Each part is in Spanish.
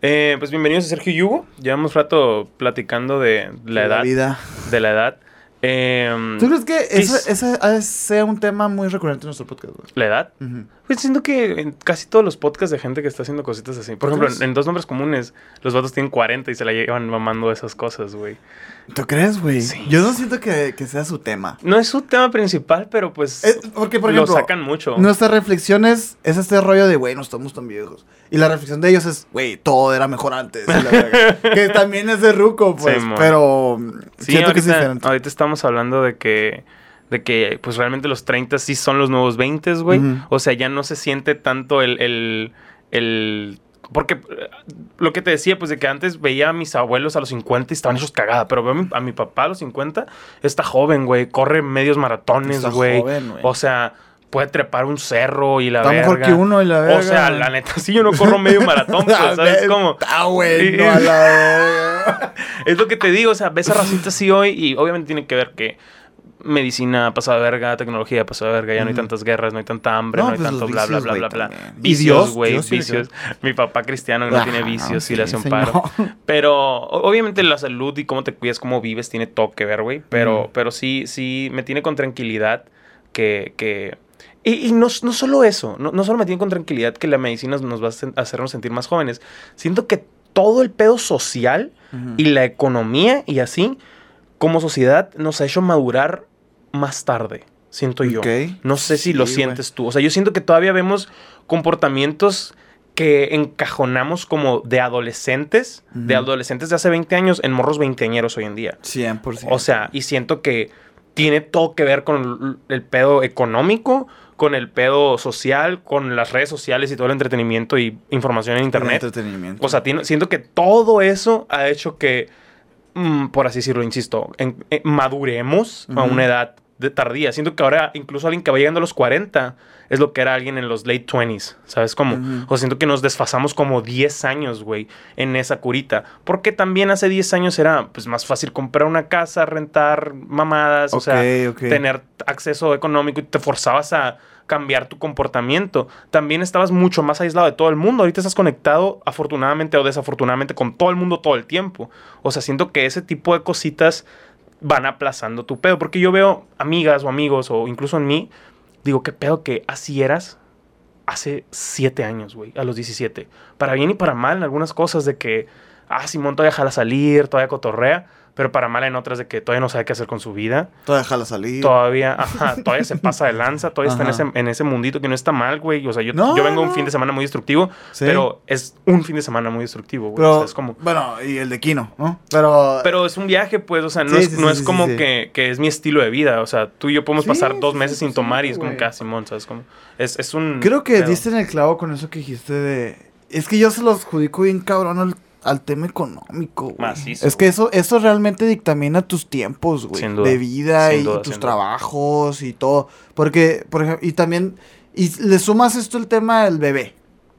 Eh, pues bienvenidos a Sergio Yugo. Llevamos rato platicando de la edad. vida. De la edad. Eh, ¿Tú crees que ¿qué ese, es? de sea un tema muy recurrente en nuestro podcast, güey? ¿La edad? Ujú. Pues siento que en casi todos los podcasts de gente que está haciendo cositas así. Por ¿Tú ejemplo, en, en dos nombres comunes, los vatos tienen 40 y se la llevan mamando esas cosas, güey. ¿Tú crees, güey? Sí. Yo no siento que, que sea su tema. No es su tema principal, pero pues porque, por lo ejemplo, sacan mucho. nuestra reflexión es, es este rollo de, güey, no estamos tan viejos. Y la reflexión de ellos es, güey, todo era mejor antes. que también es de ruco, pues. Sí, pero Sí, siento que es diferente. ahorita estamos hablando de que, de que pues realmente los 30 sí son los nuevos 20, güey. Ujú. O sea, ya no se siente tanto el... el, el- porque eh, lo que te decía, pues de que antes veía a mis abuelos a los 50 y estaban hechos cagada, pero veo a mi, a mi papá a los 50, está joven, güey, corre medios maratones, Está güey. joven, güey. O sea, puede trepar un cerro y la Está verga. mejor que uno y la verga. O sea, la neta, sí, yo no corro medio maratón, pues, ¿sabes cómo? Está bueno, a la verga. Es lo que te digo, o sea, ves a racita así hoy y obviamente tiene que ver que medicina pasa de verga, tecnología pasa de verga, ya no hay tantas guerras, no hay tanta hambre, no, No, hay pues tanto bla, bla, bla, bla, bla. también. ¿Y Vicios, Dios? güey, Dios vicios. Mi papá cristiano que no Ah, tiene vicios sí, y le hace un paro. Pero obviamente la salud y cómo te cuidas, cómo vives, tiene todo que ver, güey. Pero, pero sí, sí, me tiene con tranquilidad que... que y, y no, no solo eso, no, no solo me tiene con tranquilidad que la medicina nos va a sen- hacernos sentir más jóvenes. Siento que todo el pedo social y la economía y así, como sociedad, nos ha hecho madurar más tarde, siento yo. No sé si lo sientes tú. O sea, yo siento que todavía vemos comportamientos que encajonamos como de adolescentes, de adolescentes de hace 20 años en morros veinteañeros hoy en día. 100%. O sea, y siento que tiene todo que ver con el, pedo económico, con el pedo social, con las redes sociales y todo el entretenimiento y información en El internet. entretenimiento. O sea, tiene- siento que todo eso ha hecho que, mm, por así decirlo, insisto, en- eh, maduremos a una edad de tardía. Siento que ahora incluso alguien que va llegando a los 40 es lo que era alguien en los late 20s, ¿sabes cómo? O siento que nos desfasamos como 10 años, güey, en esa curita. Porque también hace 10 años era pues más fácil comprar una casa, rentar mamadas, o sea, tener acceso económico y te forzabas a cambiar tu comportamiento. También estabas mucho más aislado de todo el mundo. Ahorita estás conectado, afortunadamente o desafortunadamente, con todo el mundo todo el tiempo. O sea, siento que ese tipo de cositas van aplazando tu pedo. Porque yo veo amigas o amigos, o incluso en mí, digo, qué pedo que así eras hace siete años, güey, a los 17. Para bien y para mal en algunas cosas de que, ah, Simón todavía jala salir, todavía cotorrea, pero para mal en otras de que todavía no sabe qué hacer con su vida. Todavía déjala salir. Todavía, ajá, todavía se pasa de lanza, todavía está en ese, en ese mundito que no está mal, güey. O sea, yo, No, yo vengo un fin de semana muy destructivo, Sí. pero es un fin de semana muy destructivo, güey. Pero, O sea, es como... bueno, y el de Kino, ¿no? Pero, Pero es un viaje, pues, o sea, no Sí, es, sí, no es como. Que, que es mi estilo de vida. O sea, tú y yo podemos pasar dos meses sin tomar y es como ah, Simón, ¿sabes cómo? Es, es un... creo que diste en el clavo con eso que dijiste de... Es que yo se los adjudico bien cabrón al, al tema económico, güey. Macizo, Es que eso, eso realmente dictamina tus tiempos, güey. Sin duda, De vida sin y duda, tus duda. trabajos y todo. Porque, por ejemplo, y también... Y le sumas esto el tema del bebé,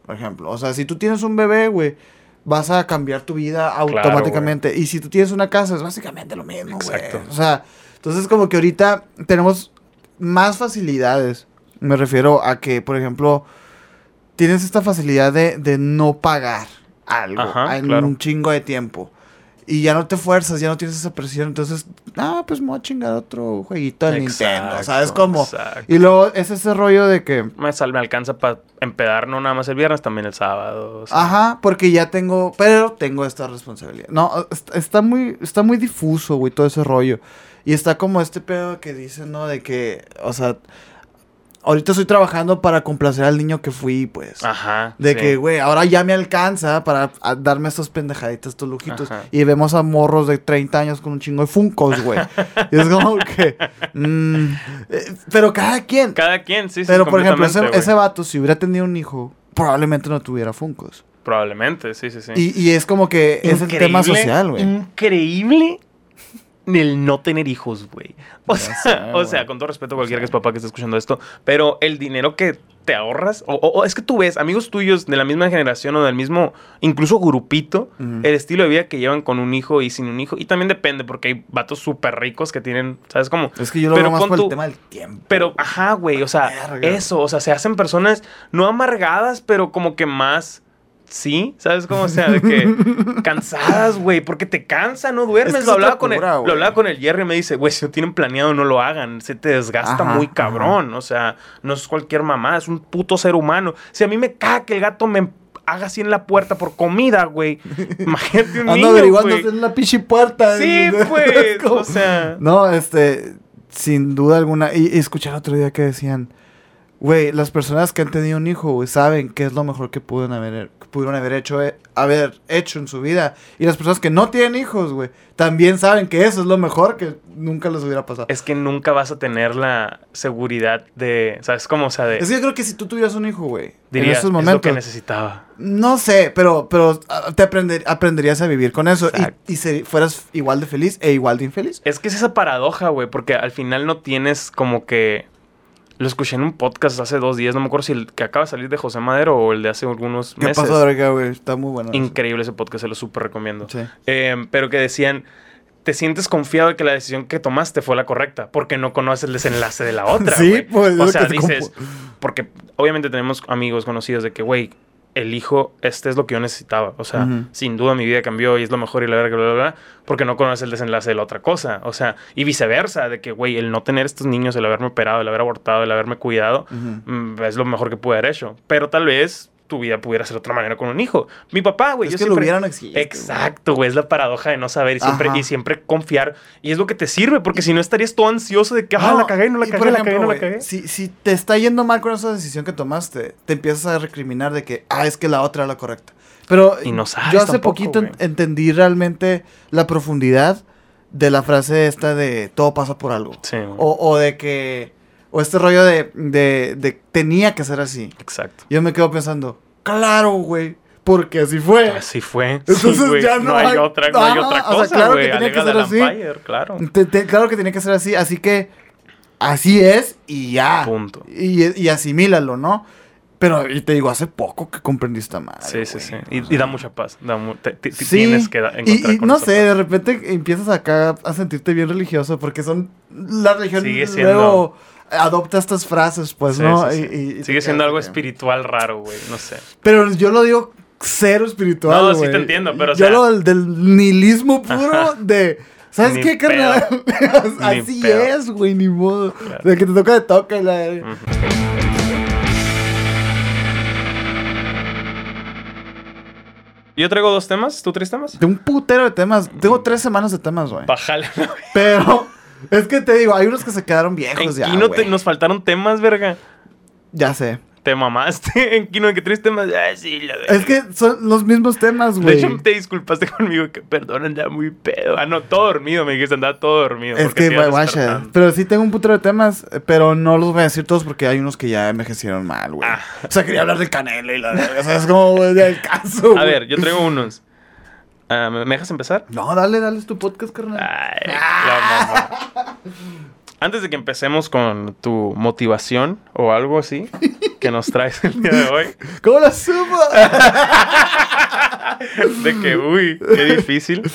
por ejemplo. O sea, si tú tienes un bebé, güey, vas a cambiar tu vida automáticamente. y si tú tienes una casa, es básicamente lo mismo, güey. Exacto. O sea, entonces como que ahorita tenemos más facilidades. Me refiero a que, por ejemplo, tienes esta facilidad de, de no pagar algo Ajá, en claro. un chingo de tiempo. Y ya no te fuerzas, ya no tienes esa presión. Entonces, ah, pues me voy a chingar otro jueguito de Nintendo. ¿Sabes cómo? exacto. Y luego es ese rollo de que, Me, sal, me alcanza para empedar no nada más el viernes, también el sábado. o sea. ajá, porque ya tengo, pero tengo esta responsabilidad. No, est- está muy, está muy difuso, güey, todo ese rollo. Y está como este pedo que dicen, ¿no? De que, o sea, ahorita estoy trabajando para complacer al niño que fui, pues. Ajá. De sí. que, güey, ahora ya me alcanza para a- darme estas pendejaditas, estos lujitos. Ajá. Y vemos a morros de 30 años con un chingo de funcos, güey. y es como que. mm, eh, pero cada quien. Cada quien, sí, sí. pero, por ejemplo, ese, ese vato, si hubiera tenido un hijo, probablemente no tuviera funcos. Probablemente, sí, sí, sí. Y, y es como que es el tema Increíble, social, güey. Increíble el no tener hijos, güey. O, sea, o sea, con todo respeto a cualquiera que es papá que esté escuchando esto, pero el dinero que te ahorras, o, o- o es que tú ves amigos tuyos de la misma generación o del mismo, incluso grupito, el estilo de vida que llevan con un hijo y sin un hijo, y también depende, porque hay vatos súper ricos que tienen, ¿sabes cómo? Es que yo lo Pero veo más por el tema del tiempo. Pero, ajá, güey, o sea, Verga. eso, o sea, se hacen personas no amargadas, pero como que más sí, ¿sabes cómo? O sea, de que cansadas, güey, porque te cansa, no duermes. Es que lo, hablaba con el, lo hablaba con el Jerry y me dice, güey, si no tienen planeado, no lo hagan. Se te desgasta Ajá, muy ajá. cabrón. O sea, no es cualquier mamá, es un puto ser humano. Si a mí me caga que el gato me haga así en la puerta por comida, güey. Imagínate un Ando niño, averiguando güey. en la pinche puerta. Sí, Es pues, o sea... No, este, sin duda alguna. Y, y escuché el otro día que decían, güey, las personas que han tenido un hijo, güey, saben qué es lo mejor que pudieron haber, que pudieron haber hecho, eh, haber hecho en su vida. Y las personas que no tienen hijos, güey, también saben que eso es lo mejor que nunca les hubiera pasado. Es que nunca vas a tener la seguridad de... ¿Sabes cómo? O sea, de... Es que yo creo que si tú tuvieras un hijo, güey, en esos es lo que momentos, necesitaba. no sé, pero, pero ah, te aprender, aprenderías a vivir con eso Exacto. y, y fueras igual de feliz e igual de infeliz. Es que es esa paradoja, güey, porque al final no tienes como que... Lo escuché en un podcast hace dos días, no me acuerdo si el que acaba de salir de José Madero o el de hace algunos ¿Qué meses. pasó, verga, güey? Está muy bueno. eso. Increíble ese podcast, se lo súper recomiendo. Sí. Eh, pero que decían, te sientes confiado de que la decisión que tomaste fue la correcta, porque no conoces el desenlace de la otra. Sí, pues, es O sea, dices, porque obviamente tenemos amigos conocidos de que, güey, el hijo, este es lo que yo necesitaba. O sea, sin duda mi vida cambió y es lo mejor y la verga, bla, bla, bla, porque no conoces el desenlace de la otra cosa. O sea, y viceversa, de que, güey, el no tener estos niños, el haberme operado, el haber abortado, el haberme cuidado, mm, es lo mejor que pude haber hecho. Pero tal vez tu vida pudiera ser de otra manera con un hijo. Mi papá, güey, Es yo que lo siempre- hubiera no existe, Exacto, güey, es la paradoja de no saber y siempre, Ajá. y siempre confiar. Y es lo que te sirve, porque si no estarías todo ansioso de que, ah, la cagué, no la cagué, la ejemplo, cagué, no la cagué. Si, si te está yendo mal con esa decisión que tomaste, te empiezas a recriminar de que, ah, es que la otra era la correcta. Pero Y no sabes yo hace tampoco, poquito entendí realmente la profundidad de la frase esta de todo pasa por algo. Sí. O, o de que, o este rollo de, de, de tenía que ser así. Exacto. Yo me quedo pensando, claro, güey, porque así fue. Así fue. Entonces Sí, ya no hay- otra, no hay otra o sea, cosa, claro que tenía que ser así. Empire, claro. Te- te- claro que tenía que ser así, así que así es y ya. Punto. Y, y asimílalo, ¿no? Pero, y te digo, hace poco que comprendí esta madre. Sí, sí, sí. Y, y da mucha paz. Da mu- te- Sí, Tienes que y, encontrar y con no sé, paz. de repente empiezas acá a sentirte bien religioso porque son la religión Sigue siendo- luego adopta estas frases, pues, Sí, ¿no? sí, sí. Y- y- y te Sigue siendo algo espiritual raro, güey. No sé. Pero yo lo digo cero espiritual, No, sí güey. te entiendo, pero, o Yo sea- lo del, del nihilismo puro Ajá. de... ¿Sabes Ni qué, carnal? Así pedo. es, güey, ni modo. Claro. De que te toca de toca. Yo traigo dos temas. ¿Tú tres temas? De un putero de temas. Tengo tres semanas de temas, güey. Bájale. Pero... Es que te digo, hay unos que se quedaron viejos En ya, Kino te- güey. nos faltaron temas, verga. Ya sé. Te mamaste en Kino, que tres temas. Ah, sí, la verga. Es que son los mismos temas, De güey. hecho, te disculpaste conmigo que perdón, andaba muy pedo. Ah, no, todo dormido, me dijiste, andaba todo dormido. Es que, guacha, despertando. pero sí tengo un putero de temas, pero no los voy a decir todos porque hay unos que ya envejecieron mal, güey. Ah. O sea, quería hablar del canelo y la verga, o sea, es como, güey, del caso, A güey. ver, yo traigo unos. Ah, ¿Me dejas empezar? No, dale, dale, es tu podcast, carnal. Ay, la mamá. Antes de que empecemos con tu motivación o algo así que nos traes el día de hoy, ¿Cómo la supo? de que, uy, qué difícil.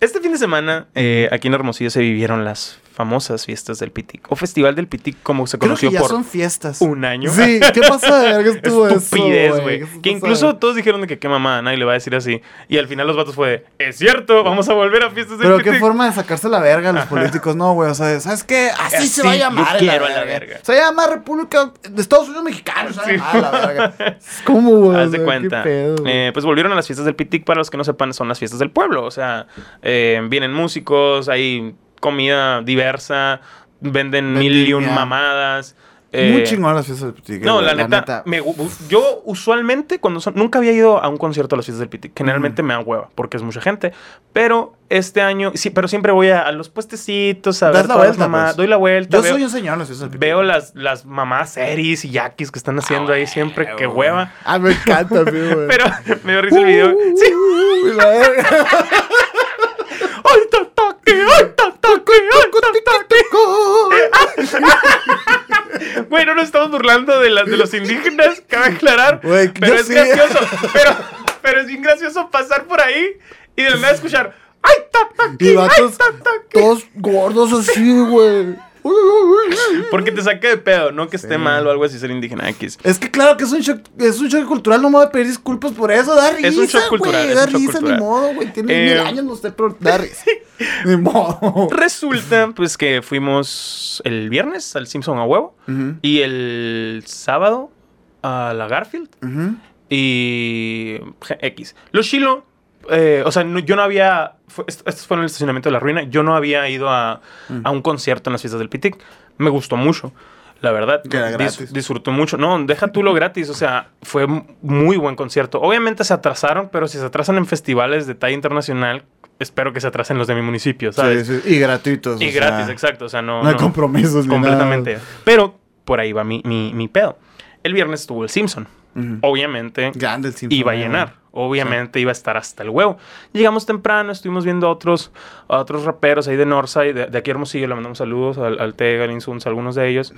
Este fin de semana, eh, aquí en Hermosillo se vivieron las famosas fiestas del Pitic, o Festival del Pitic, como se Creo conoció que ya por son fiestas. un año. Sí, ¿qué pasa de verga estuvo Estupidez, güey. ¿Qué Que incluso todos dijeron de que qué mamá, nadie le va a decir así. Y al final los vatos fue de, es cierto, vamos a volver a fiestas del Pero qué Pitic. forma de sacarse la verga a los políticos, no, güey. O sea, ¿sabes qué? Así, Así se va a yo llamar. quiero a la verga. Se va a llamar República de Estados Unidos Mexicanos. Se Sí. a la verga. ¿Cómo, güey? Haz de cuenta. ¿Qué pedo? Eh, pues volvieron a las fiestas del Pitic. Para los que no sepan, son las fiestas del pueblo. O sea, eh, vienen músicos, hay comida diversa, venden mil y un mamadas. Muy eh, chingón las fiestas del Pitic. No, la neta, me yo usualmente cuando son, nunca había ido a un concierto a las fiestas del Pitic. Generalmente me da hueva porque es mucha gente, pero este año sí, pero siempre voy a, a los puestecitos a ver la todas las vuelta, pues. doy la vuelta, Yo veo, soy un señor en las fiestas del Pitic. veo las las mamás series y yaquis que están haciendo ahí siempre, que hueva. Ah, me encanta, güey. Pero me dio risa el video. Sí. ¡Ay, tataque! Bueno, nos estamos burlando de, las, de los indígenas, cabe aclarar. Güey, pero es sí. gracioso. Pero, pero es bien gracioso pasar por ahí y de la nada escuchar ¡Ay, tataque! ¡Ay, tataque! todos gordos así, güey. Porque te saca de pedo, no que esté Sí. mal o algo así ser indígena X. Es que claro que es un shock, es un shock cultural, no me voy a pedir disculpas por eso, da risa, Es un shock cultural, da risa, cultural. ni modo, güey, tiene Eh, mil años, no sé, pero da risa. ni modo. Resulta, pues, que fuimos el viernes al Simpson a huevo y el sábado a la Garfield ujú. y X. Los Chilo, eh, o sea, no- yo no había. fue- est- estos fueron en el estacionamiento de la ruina. Yo no había ido a, Mm. a un concierto en las fiestas del Pitic. Me gustó mucho. La verdad, Dis- gratis. disfruté mucho. No, deja tú lo gratis. O sea, fue muy buen concierto. Obviamente se atrasaron, pero si se atrasan en festivales de talla internacional, espero que se atrasen los de mi municipio, ¿sabes? Sí, sí, Y gratuitos. Y o sea, gratis, exacto. O sea, no. No hay no- compromisos ni completamente. Pero por ahí va mi, mi, mi pedo. El viernes estuvo el Simpson. Obviamente iba a eh, llenar. Obviamente iba a estar hasta el huevo. Llegamos temprano, estuvimos viendo a otros, a otros raperos ahí de Northside, de, de aquí a Hermosillo, le mandamos saludos al, al Tega, al Insuns, a algunos de ellos.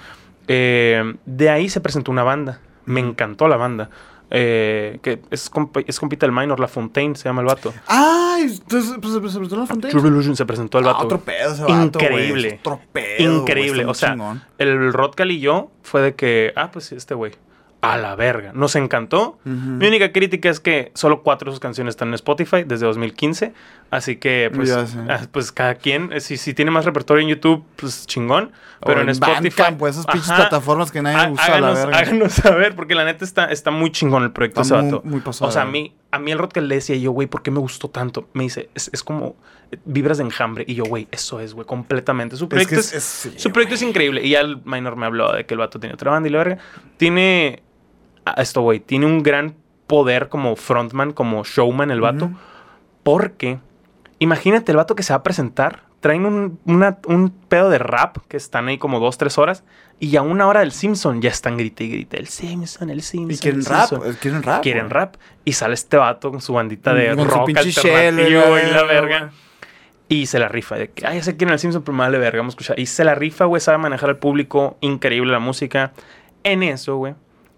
Eh, de ahí se presentó una banda. Me encantó la banda. Eh, que es, compita del Minor, La Fontaine, se llama el vato. Ay, entonces pues, se presentó en la Fontaine. True Illusion se presentó el Ah, vato. otro pedo ese vato, güey, Increíble. Otro pedo, Increíble. O sea, chingón. el Rodcal y yo fue de que, ah, pues este güey, a la verga. Nos encantó. Mi única crítica es que solo cuatro de sus canciones están en Spotify desde 2015. Así que, pues, ah, pues cada quien, eh, si, si tiene más repertorio en YouTube, pues chingón. Pero O en, Spotify. Pues, esas pinches Ajá. plataformas que nadie usa a la háganos, verga. háganos saber, porque la neta está, está muy chingón el proyecto Está ese muy- vato. muy pasado o sea, a de mí, a mí el rock que le decía yo, güey, ¿por qué me gustó tanto? Me dice, es, es como eh, vibras de enjambre. Y yo, güey, eso es, güey, completamente. Su Es proyecto que es, es- es- sí, su proyecto es increíble. Y ya el Minor me habló de que el vato tiene otra banda y la verga. Tiene. Esto, güey. Tiene un gran poder como frontman, como showman, el vato. Porque. Imagínate el vato que se va a presentar. Traen un, una- un pedo de rap que están ahí como dos, tres horas. Y a una hora del Simpson ya están grite y grite. El Simpson, el Simpson. Y quieren el rap, Simpson". eh, quieren rap. Quieren rap. Y sale este vato con su bandita de Con su rock pinche alternativo shell, y la verga. Y se la rifa de que, ay, ya sé quién es el Simpson, pero verga, vamos a escuchar. Y se la rifa, güey, sabe manejar al público, increíble la música. En eso, güey,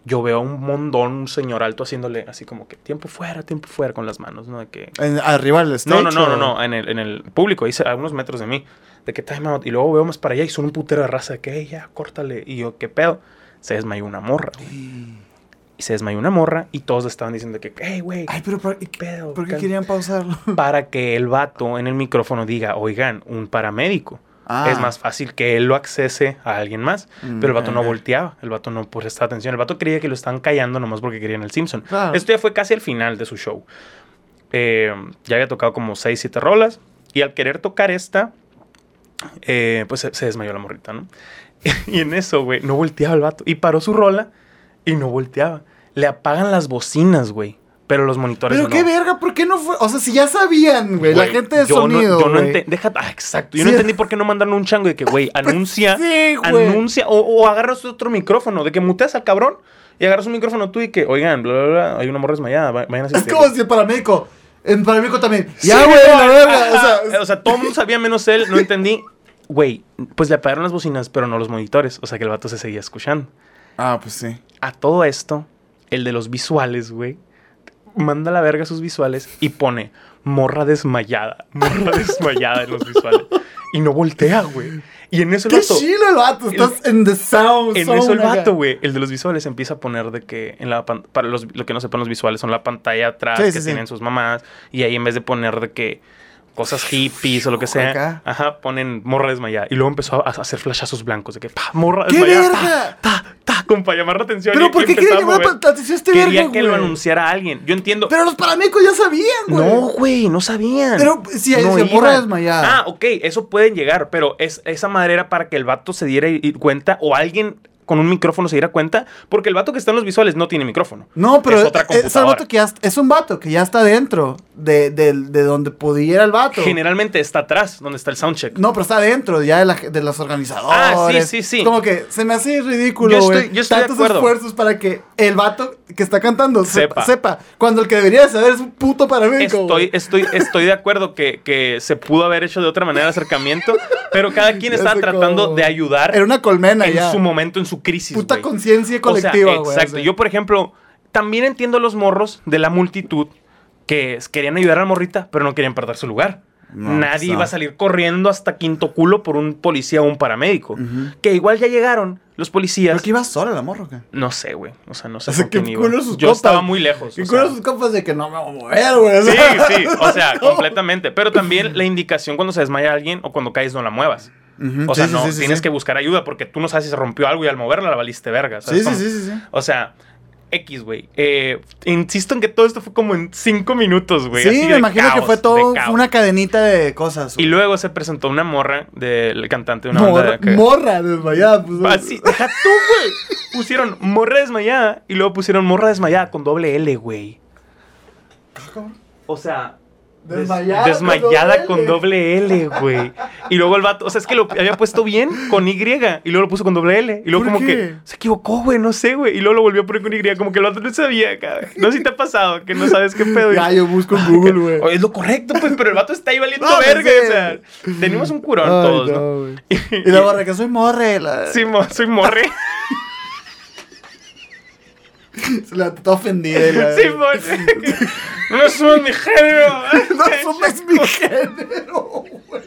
yo veo a un mondón, un señor alto haciéndole así como que tiempo fuera, tiempo fuera con las manos, ¿no? De que... En- arriba del stage. No, no, no, no, no, en el, en el público, ahí a unos metros de mí. De que time out. Y luego veo más para allá y son un putero de raza de que, "Ey, ya, córtale. Y yo, ¿qué pedo? Se desmayó una morra, güey. Y se desmayó una morra y todos estaban diciendo que, hey, güey, Ay, pero ¿por, ¿qué pedo? ¿por qué querían pausarlo? Para que el vato en el micrófono diga, oigan, un paramédico. Ah. Es más fácil que él lo accese a alguien más. Mm, Pero el vato no ok. volteaba. El vato no prestaba atención. El vato creía que lo estaban callando nomás porque querían el Simpson. Claro. Esto ya fue casi al final de su show. Eh, ya había tocado como 6, 7 rolas. Y al querer tocar esta, eh, pues se, se desmayó la morrita, ¿no? y en eso, güey, no volteaba el vato. Y paró su rola y no volteaba. Le apagan las bocinas, güey. Pero los monitores Pero no. qué verga, ¿por qué no fue? O sea, si ya sabían, güey, la gente de yo no- sonido, yo no güey. ente- deja, ah, exacto. Yo Sí. no entendí por qué no mandaron un chango de que, güey, anuncia, sí, güey. anuncia, o, o agarras otro micrófono, de que muteas al cabrón y agarras un micrófono tú y que, oigan, bla, bla, bla, hay una morra desmayada, va- vayan a Es asistir. como si el paramédico. En paramédico también. Sí, Ya, güey, la verga. O sea, o sea, todo el mundo sabía menos él, no entendí. Güey, pues le apagaron las bocinas, pero no los monitores, o sea que el vato se seguía escuchando. Ah, pues sí. A todo esto, el de los visuales, güey, manda a la verga sus visuales y pone morra desmayada, morra desmayada en los visuales. Y no voltea, güey. Y en eso el Qué vato, chilo el vato. Estás en the sound en eso el vato, güey, el de los visuales empieza a poner de que en la para los lo que no sepan los visuales son la pantalla atrás Sí, que sí, sí. tienen sus mamás y ahí en vez de poner de que cosas hippies o lo que sea, Acá. ajá, ponen morra desmayada y luego empezó a hacer flashazos blancos de que pa, morra ¡Qué desmayada, verga! ta, ta, ta, como para llamar la atención. Pero y- ¿por qué quería llamar la atención a este Quería verga, que lo anunciara alguien. Yo entiendo. Pero los paramédicos ya sabían, güey. no, güey, no sabían. Pero si hay- No morra desmayada. Ah, ok, eso pueden llegar, pero es, esa madre era para que el vato se diera cuenta o alguien con un micrófono se diera cuenta, porque el vato que está en los visuales no tiene micrófono. No, pero es otra es, vato que ya, es un vato que ya está dentro de, de, de donde pudiera el vato. Generalmente está atrás, donde está el soundcheck. No, pero está dentro ya de, la- de los organizadores. Ah, sí, sí, sí. Como que se me hace ridículo, Yo estoy- yo estoy de Tantos acuerdo. esfuerzos para que el vato que está cantando sepa. Sepa. Cuando el que debería saber es un puto paramédico. Estoy, estoy, estoy de acuerdo que, que se pudo haber hecho de otra manera el acercamiento, pero cada quien estaba tratando cómo. de ayudar Era una colmena en ya. su momento, en su crisis. Puta güey. conciencia O sea, colectiva, güey. exacto. o sea. Yo, por ejemplo, también entiendo los morros de la multitud que querían ayudar a la morrita, pero no querían perder su lugar. No, Nadie no. iba a salir corriendo hasta quinto culo por un policía o un paramédico. Que igual ya llegaron los policías. Creo que iba sola la morra, ¿o qué? No sé, güey. O sea, no sé O sea, iba. culo sus Yo estaba muy lejos. ¿Qué o culo sea. sus compas de que no me voy a mover, güey? Sí, sí, o sea, completamente. Pero también la indicación cuando se desmaya alguien o cuando caes no la muevas. O sea, sí, no, sí, sí, tienes que buscar ayuda porque tú no sabes si se rompió algo y al moverla la valiste verga. Sí, ¿sabes sí, sí, sí, sí. O sea, X, güey. Eh, insisto en que todo esto fue como en cinco minutos, güey. Sí, me de imagino que fue de todo fue una cadenita de cosas. Y luego se presentó una morra del cantante de una banda morra, de que- morra desmayada. Pues, Así, deja tú, güey. Pusieron morra desmayada y luego pusieron morra desmayada con doble L, güey. O sea, Desmayada con desmayada doble con L. doble L, güey. Y luego el vato, o sea, es que lo había puesto bien con Y y luego lo puso con doble L. Y luego ¿Por como qué? que se equivocó, güey, no sé, güey. Y luego lo volvió a poner con Y, como que el vato no sabía, cabrón. No sé si te ha pasado, que no sabes qué pedo. Ya, yo busco en Google, güey. Oye, es lo correcto, pues, pero el vato está ahí valiendo No, verga. sí. O sea, tenemos un curón Ay, todos, ¿no? Y la morra que soy morre. La... Sí, mo- soy morre. Se la está ofendida. Sí. No somos mi género. No somos mi género, güey.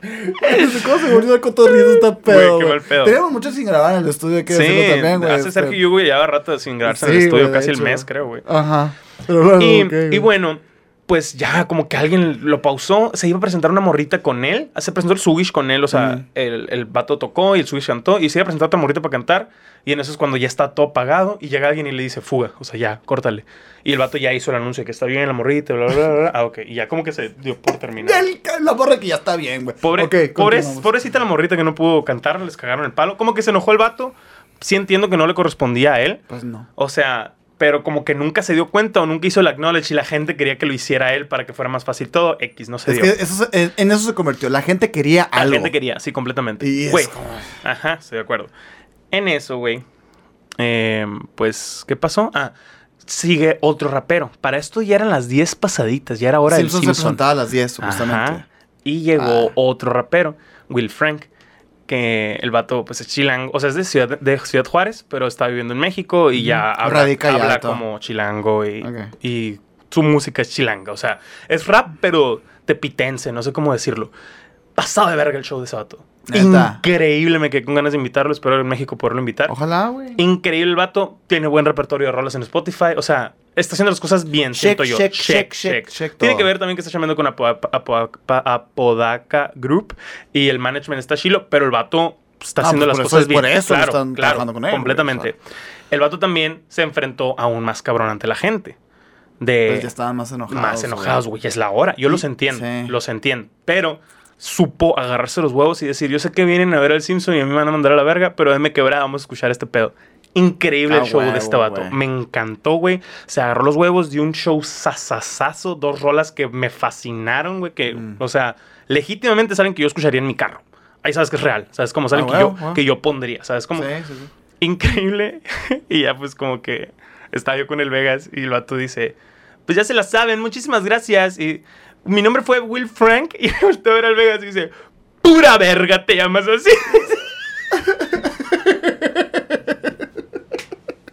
¿Cómo se volvió el cotorrito esta pedo? Güey, pedo. Tenemos mucho sin grabar en el estudio, hay que Sí, también, güey. hace Sergio y Hugo llevaba rato sin grabarse en el estudio, güey, casi el mes, creo, güey. Ajá. Pero luego, Y, bueno, pues ya como que alguien lo pausó, se iba a presentar una morrita con él, se presentó el Sugish con él, o sea, Ujú. el, el vato tocó y el Sugish cantó y se iba a presentar otra morrita para cantar y en eso es cuando ya está todo pagado y llega alguien y le dice, fuga, o sea, ya, córtale. Y el vato ya hizo el anuncio de que está bien la morrita, bla, bla, bla, bla. Ah, ok, y ya como que se dio por terminar. El- la morra que ya está bien, güey. Pobre, Ok, pobre- pobrecita la morrita que no pudo cantar, les cagaron el palo. Como que se enojó el vato. Sí entiendo que no le correspondía a él. Pues no. O sea, pero como que nunca se dio cuenta o nunca hizo el acknowledge y la gente quería que lo hiciera él para que fuera más fácil todo. X, no se Es dio. que eso se- en, eso se convirtió. La gente quería la algo. gente quería, sí, completamente. Y Güey. Ajá, estoy de acuerdo. En eso, güey. eh, pues, ¿qué pasó? Ah, sigue otro rapero. Para esto ya eran las 10 pasaditas, ya era hora Simpson del se Simpson. presentaba a las 10, supuestamente. Ajá. Y llegó Ah. otro rapero, Will Frank, que el vato pues es chilango, o sea, es de Ciudad, de Ciudad Juárez, pero está viviendo en México y ya habla, Radica como chilango y, y su música es chilanga, o sea, es rap pero tepitense, no sé cómo decirlo. Pasado de verga el show de ese vato. Neta. Increíble, me quedé con ganas de invitarlo, espero en México poderlo invitar. Ojalá, güey. Increíble el vato, tiene buen repertorio de rolas en Spotify, o sea, está haciendo las cosas bien, Check, siento yo. check, check, check, check Tiene que ver también que está llamando con Apo- Apo- Apo- Apodaca Group y el management está chilo, pero el vato está Ah, haciendo pues las cosas bien. por eso claro, están claro, trabajando con él, güey, completamente. El vato también se enfrentó aún más cabrón ante la gente. De Pues ya estaban más enojados. más enojados, güey. Es la hora. Yo los entiendo, Sí. los entiendo. Pero supo agarrarse los huevos y decir, yo sé que vienen a ver al Simpson y a mí me van a mandar a la verga, pero déme quebrar, vamos a escuchar este pedo. Increíble Ah, el show de este vato. güey. Me encantó, güey. Se agarró los huevos, dio un show sasasazo, dos rolas que me fascinaron, güey. Que, Mm. o sea, legítimamente saben que yo escucharía en mi carro. Ahí sabes que es real. ¿Sabes cómo saben Ah, que, yo, que yo pondría? ¿Sabes cómo? Sí, sí, sí. increíble. y ya pues como que estaba yo con el Vegas y el vato dice, pues ya se la saben, muchísimas gracias. Y mi nombre fue Will Frank y volteó a ver al Vegas y dice, pura verga te llamas así.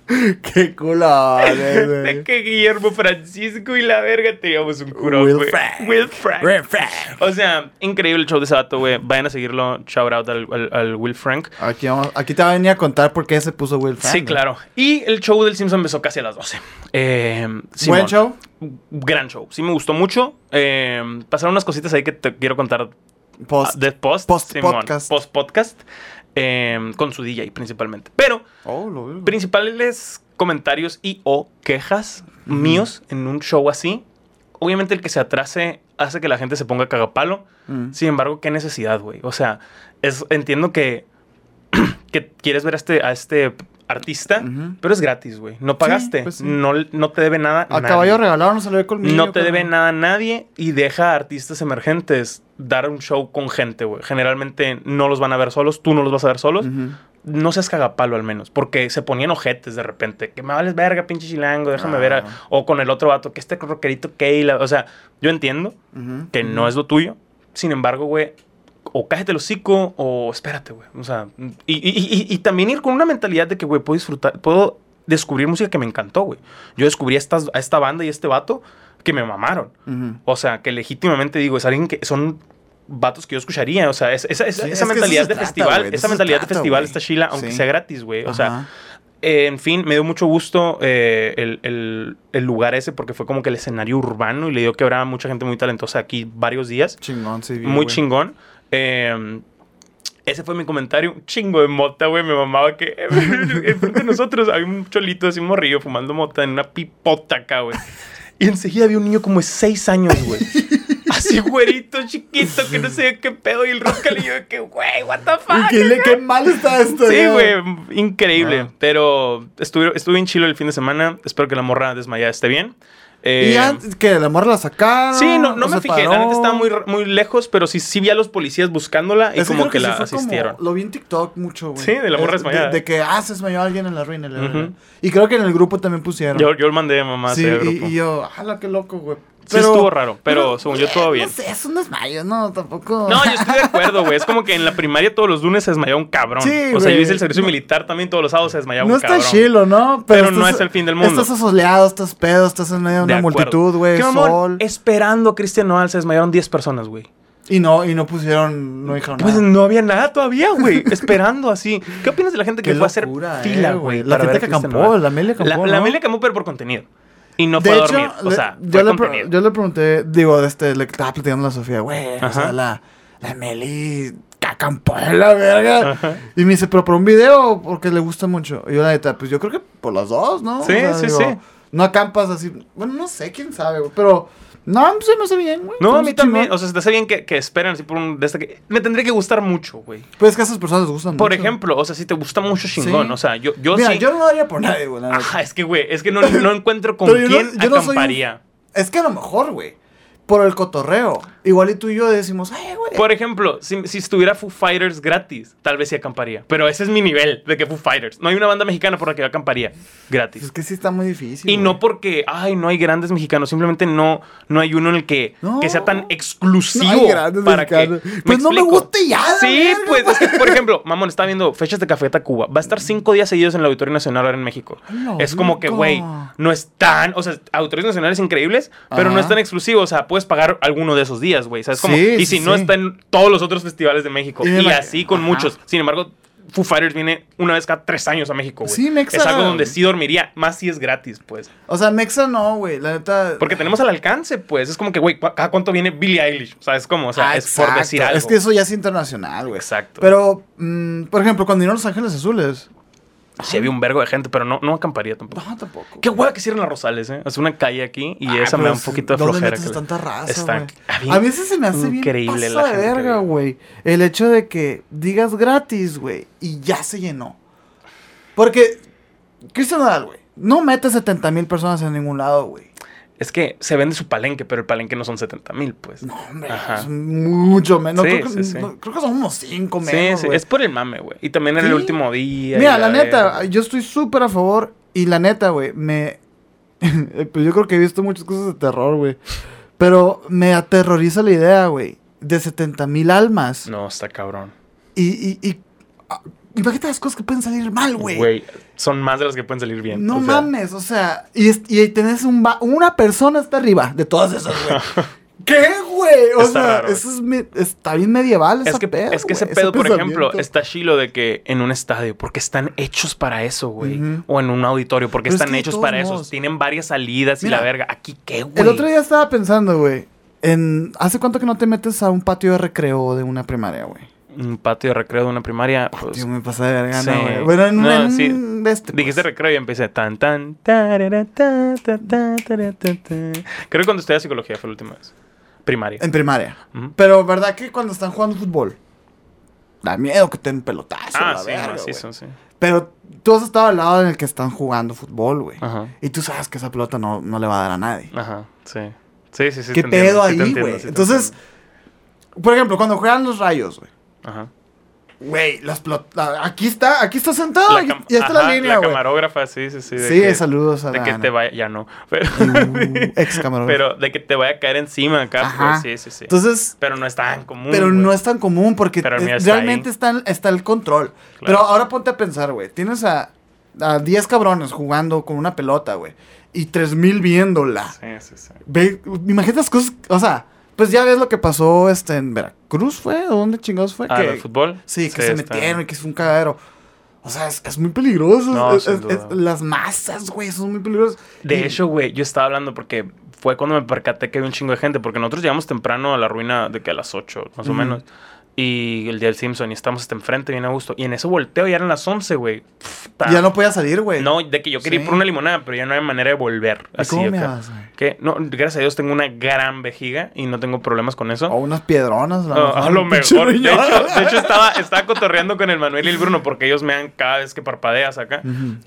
Qué culo, de güey. que Guillermo Francisco y la verga teníamos un curón, Will güey. Frank. Will Frank. Will Frank. O sea, increíble el show de ese vato, güey. Vayan a seguirlo. Shout out al, al- al Will Frank. Aquí, vamos, aquí te va a venir a contar por qué se puso Will Frank. Sí, güey. claro. Y el show del Simpson empezó casi a las 12. Eh, Buen show. Gran show. Sí me gustó mucho. Eh, pasaron unas cositas ahí que te quiero contar Post. de post. post Simón. podcast. Post podcast. Eh, con su DJ principalmente. Pero Oh, lo principales comentarios y o quejas míos en un show así. Obviamente el que se atrase hace que la gente se ponga cagapalo. Mm. Sin embargo, qué necesidad, güey. O sea, es, entiendo que, que quieres ver a este, a este artista, pero es gratis, güey. No pagaste. pues sí. no, no te debe nada. A nadie. caballo regalado no se le ve conmigo. No te debe nada a nadie y deja a artistas emergentes dar un show con gente, güey. Generalmente no los van a ver solos, tú no los vas a ver solos. No seas cagapalo al menos, porque se ponían ojetes de repente. Que me vales verga, pinche chilango, déjame Ah. ver. a- O con el otro vato, que este rockerito Keila. O sea, yo entiendo que no es lo tuyo. Sin embargo, güey, o cállate el hocico o espérate, güey. O sea, y, y- y- y también ir con una mentalidad de que, güey, puedo disfrutar, puedo descubrir música que me encantó, güey. Yo descubrí a, estas- a esta banda y a este vato que me mamaron. O sea, que legítimamente digo, es alguien que son vatos que yo escucharía. O sea, es- esa, esa- Sí, esa es que mentalidad se de trata, festival, esa mentalidad de festival está chila, aunque Sí. sea gratis, güey. O sea, eh, en fin, me dio mucho gusto eh, el, el- el lugar ese porque fue como que el escenario urbano y le dio que habrá mucha gente muy talentosa aquí varios días. Chingón, sí. muy chingón. Eh, ese fue mi comentario. Un chingo de mota, güey. Me mamaba que enfrente de nosotros había un cholito así, morrillo fumando mota en una pipota acá, güey. Y enseguida había un niño como de seis años, güey. Así güerito, chiquito, que no sé qué pedo. Y el Roscal y yo de que, güey, what the fuck. ¿Qué, le- qué mal está esto. Sí, güey, increíble. Ah. Pero estuve, estuve bien chilo el fin de semana. Espero que la morra desmayada esté bien. Eh, Y ya, que la morra la sacaron. Sí, no, no me fijé. La neta estaba muy, muy lejos, pero sí, sí vi a los policías buscándola y como que, sí la como- asistieron. lo vi en TikTok mucho, güey. Sí, de la morra Es desmayada. De, que, ah, se desmayó alguien en la ruina. Y creo que en el grupo también pusieron. Yo, yo le mandé a mamá sí, y, y yo, ala, qué loco, güey. Sí estuvo raro, pero según yo todo eh, bien. No sé, es un desmayo, no, tampoco. No, yo estoy de acuerdo, güey. Es como que en la primaria todos los lunes se desmayaba un cabrón. Sí, o sea, yo güey. hice el servicio militar también todos los sábados se desmayaba No un está cabrón. chilo, ¿no? Pero no es el fin del mundo. Estás asoleado, estás pedo, estás en medio de una acuerdo. multitud, güey, sol. Esperando a Cristian Noal se desmayaron 10 personas, güey. Y no, y no pusieron, no dijeron Pues nada. no había nada todavía, güey. esperando así. ¿Qué opinas de la gente que fue a hacer fila, eh, güey? La gente que acampó, la Amelia acampó, La, ¿no? la Amelia acampó, pero por contenido. Y no de hecho, dormir. O le- sea, yo, le, pre- yo le pregunté, digo, este, le estaba platicando a la Sofía, güey, o sea, la, la Meli acampó en la verga. Ajá. Y me dice, pero por un video, porque le gusta mucho. Y yo, la neta, pues yo creo que por las dos, ¿no? Sí, sí, sí. No acampas así, bueno, no sé, quién sabe, pero no, pues se me hace bien, güey. No, a mí también. O sea, se te hace bien que, que esperen así por un... De este que, me tendría que gustar mucho, güey. Pues es que a esas personas les gustan Por mucho. ejemplo, o sea, si te gusta mucho chingón. Sí. O sea, yo, yo Mira, sí... yo no lo haría por nadie, güey. Ajá, es que, güey, es que no, no encuentro con no- quién yo no soy un- acamparía. Es que a lo mejor, güey, por el cotorreo. Igual y tú y yo decimos, ay, güey. Por ejemplo, si, si estuviera Foo Fighters gratis, tal vez sí acamparía. Pero ese es mi nivel de que Foo Fighters. No hay una banda mexicana por la que yo acamparía gratis. Es que sí está muy difícil. Y no porque, ay, no hay grandes mexicanos, simplemente no, no hay uno en el que, No. que sea tan exclusivo No hay grandes para que... mexicanos. Pues no me gusta ya, Sí, verga, pues, es que, por ejemplo, mamón, estaba viendo fechas de Café Tacuba. Va a estar cinco días seguidos en el Auditorio Nacional ahora en México. ¡Hala, Es como que, güey, no es tan... O sea, auditorios nacionales increíbles, pero no Ajá. es tan exclusivo. O sea, puedes pagar alguno de esos días, güey. ¿Sabes cómo? Sí, y sí, si no sí. está en todos los otros festivales de México. Y así con Ajá. muchos. Sin embargo... Foo Fighters viene una vez cada tres años a México, güey. Sí, Mexa. Es algo donde sí dormiría, más si es gratis, pues. O sea, Mexa no, güey. La neta. Porque tenemos al alcance, pues. Es como que, güey, ¿cada cuánto viene Billie Eilish? O sea, es como, o sea, Ah, es por exacto. decir algo. Es que eso ya es internacional, güey. Exacto. Pero, mm, por ejemplo, cuando vinieron Los Ángeles Azules. Sí, había un vergo de gente, pero no, no acamparía tampoco. No, tampoco. Qué hueá que cierren las Rosales, ¿eh? Es una calle aquí y Ah, esa me da un poquito de ¿dónde flojera. metes que- tanta raza, Está- ah, bien A veces se me hace bien increíble pasa la de verga, güey. güey. El hecho de que digas gratis, güey, y ya se llenó. Porque, Cristian Nadal, güey, no mete 70 mil personas en ningún lado, güey. Es que se vende su palenque, pero el palenque no son 70 mil, pues. No, hombre, Ajá. es mucho menos. Sí, creo, que, sí, sí. no, creo que son unos 5 Sí, menos, sí, güey. es por el mame, güey. Y también en el Sí. último día. Mira, la neta, verga. yo estoy súper a favor. Y la neta, güey, me. pues yo creo que he visto muchas cosas de terror, güey. Pero me aterroriza la idea, güey. De 70 mil almas. No, está cabrón. Y, y, y ah, imagínate las cosas que pueden salir mal, güey. Güey, son más de las que pueden salir bien. No o sea, mames, o sea, y, es- y tenés un una persona hasta arriba de todas esas, güey. ¿Qué, güey? O Está sea, raro. eso es me- está bien medieval esa Es que, pedo, es que ese pedo, por ejemplo, está chilo de que en un estadio, porque están hechos para eso, güey. O en un auditorio, porque Pero es están que hechos para eso. modos- Tienen varias salidas y la verga. Aquí qué, güey. El otro día estaba pensando, güey, en... ¿Hace cuánto que no te metes a un patio de recreo de una primaria, güey? Un patio de recreo de una primaria. Pues, Tío, me pasa de sí. Bueno, en, un- No, en sí. un de este, Dijiste pues. recreo y empecé tan tan. tarara, ta, ta, ta, tarara, ta, ta. Creo que cuando estudié psicología fue la última vez. Primaria. En primaria. Pero, ¿verdad que cuando están jugando fútbol? Da miedo que te den pelotazo, Ah, la sí, verga, güey. sí. Pero tú has estado al lado en el que están jugando fútbol, güey. Ajá. Y tú sabes que esa pelota no, no le va a dar a nadie. Ajá, sí. Sí, sí, sí. ¿Qué entiendo, pedo sí ahí, güey? sí Entonces, por ejemplo, cuando juegan los rayos, güey. Ajá. Güey, las la- aquí está, aquí está sentado, La ya está ajá, la línea, güey. camarógrafa, sí, sí, sí. de Sí, que- saludos a De que te vaya, ya no. Pero, Uh, ex camarógrafo. pero de que te vaya a caer encima acá, Ajá. pues, sí, sí, sí. Entonces, pero no es tan común. pero no es tan común porque Pero el es- mío está realmente está, está el control. Pero ahora ponte a pensar, güey. Tienes a a 10 cabrones jugando con una pelota, güey. Y 3000 viéndola. Sí, sí, sí. Ve, imagínate las cosas, o sea, pues ya ves lo que pasó este en Veracruz, ¿fue? ¿O dónde chingados fue? Ah, que, ¿del fútbol? Sí, que Sí, se está- metieron y que fue un cagadero. O sea, es, es muy peligroso. No, es- es- es- las masas, güey, son muy peligrosas. De Y- hecho, güey, yo estaba hablando porque fue cuando me percaté que había un chingo de gente, porque nosotros llegamos temprano a la ruina de que a las 8, más o menos. Y el día del Simpson, y estamos hasta enfrente, bien a gusto. Y en eso volteo, ya eran las 11, güey. Ya no podía salir, güey. No, de que yo quería ir Sí. por una limonada, pero ya no hay manera de volver. ¿Y Así cómo me vas? Que, no, gracias a Dios tengo una gran vejiga y no tengo problemas con eso. O unas piedronas. Ah, a lo mejor. De hecho, de hecho, estaba, estaba cotorreando con el Manuel y el Bruno porque ellos me dan cada vez que parpadeas acá.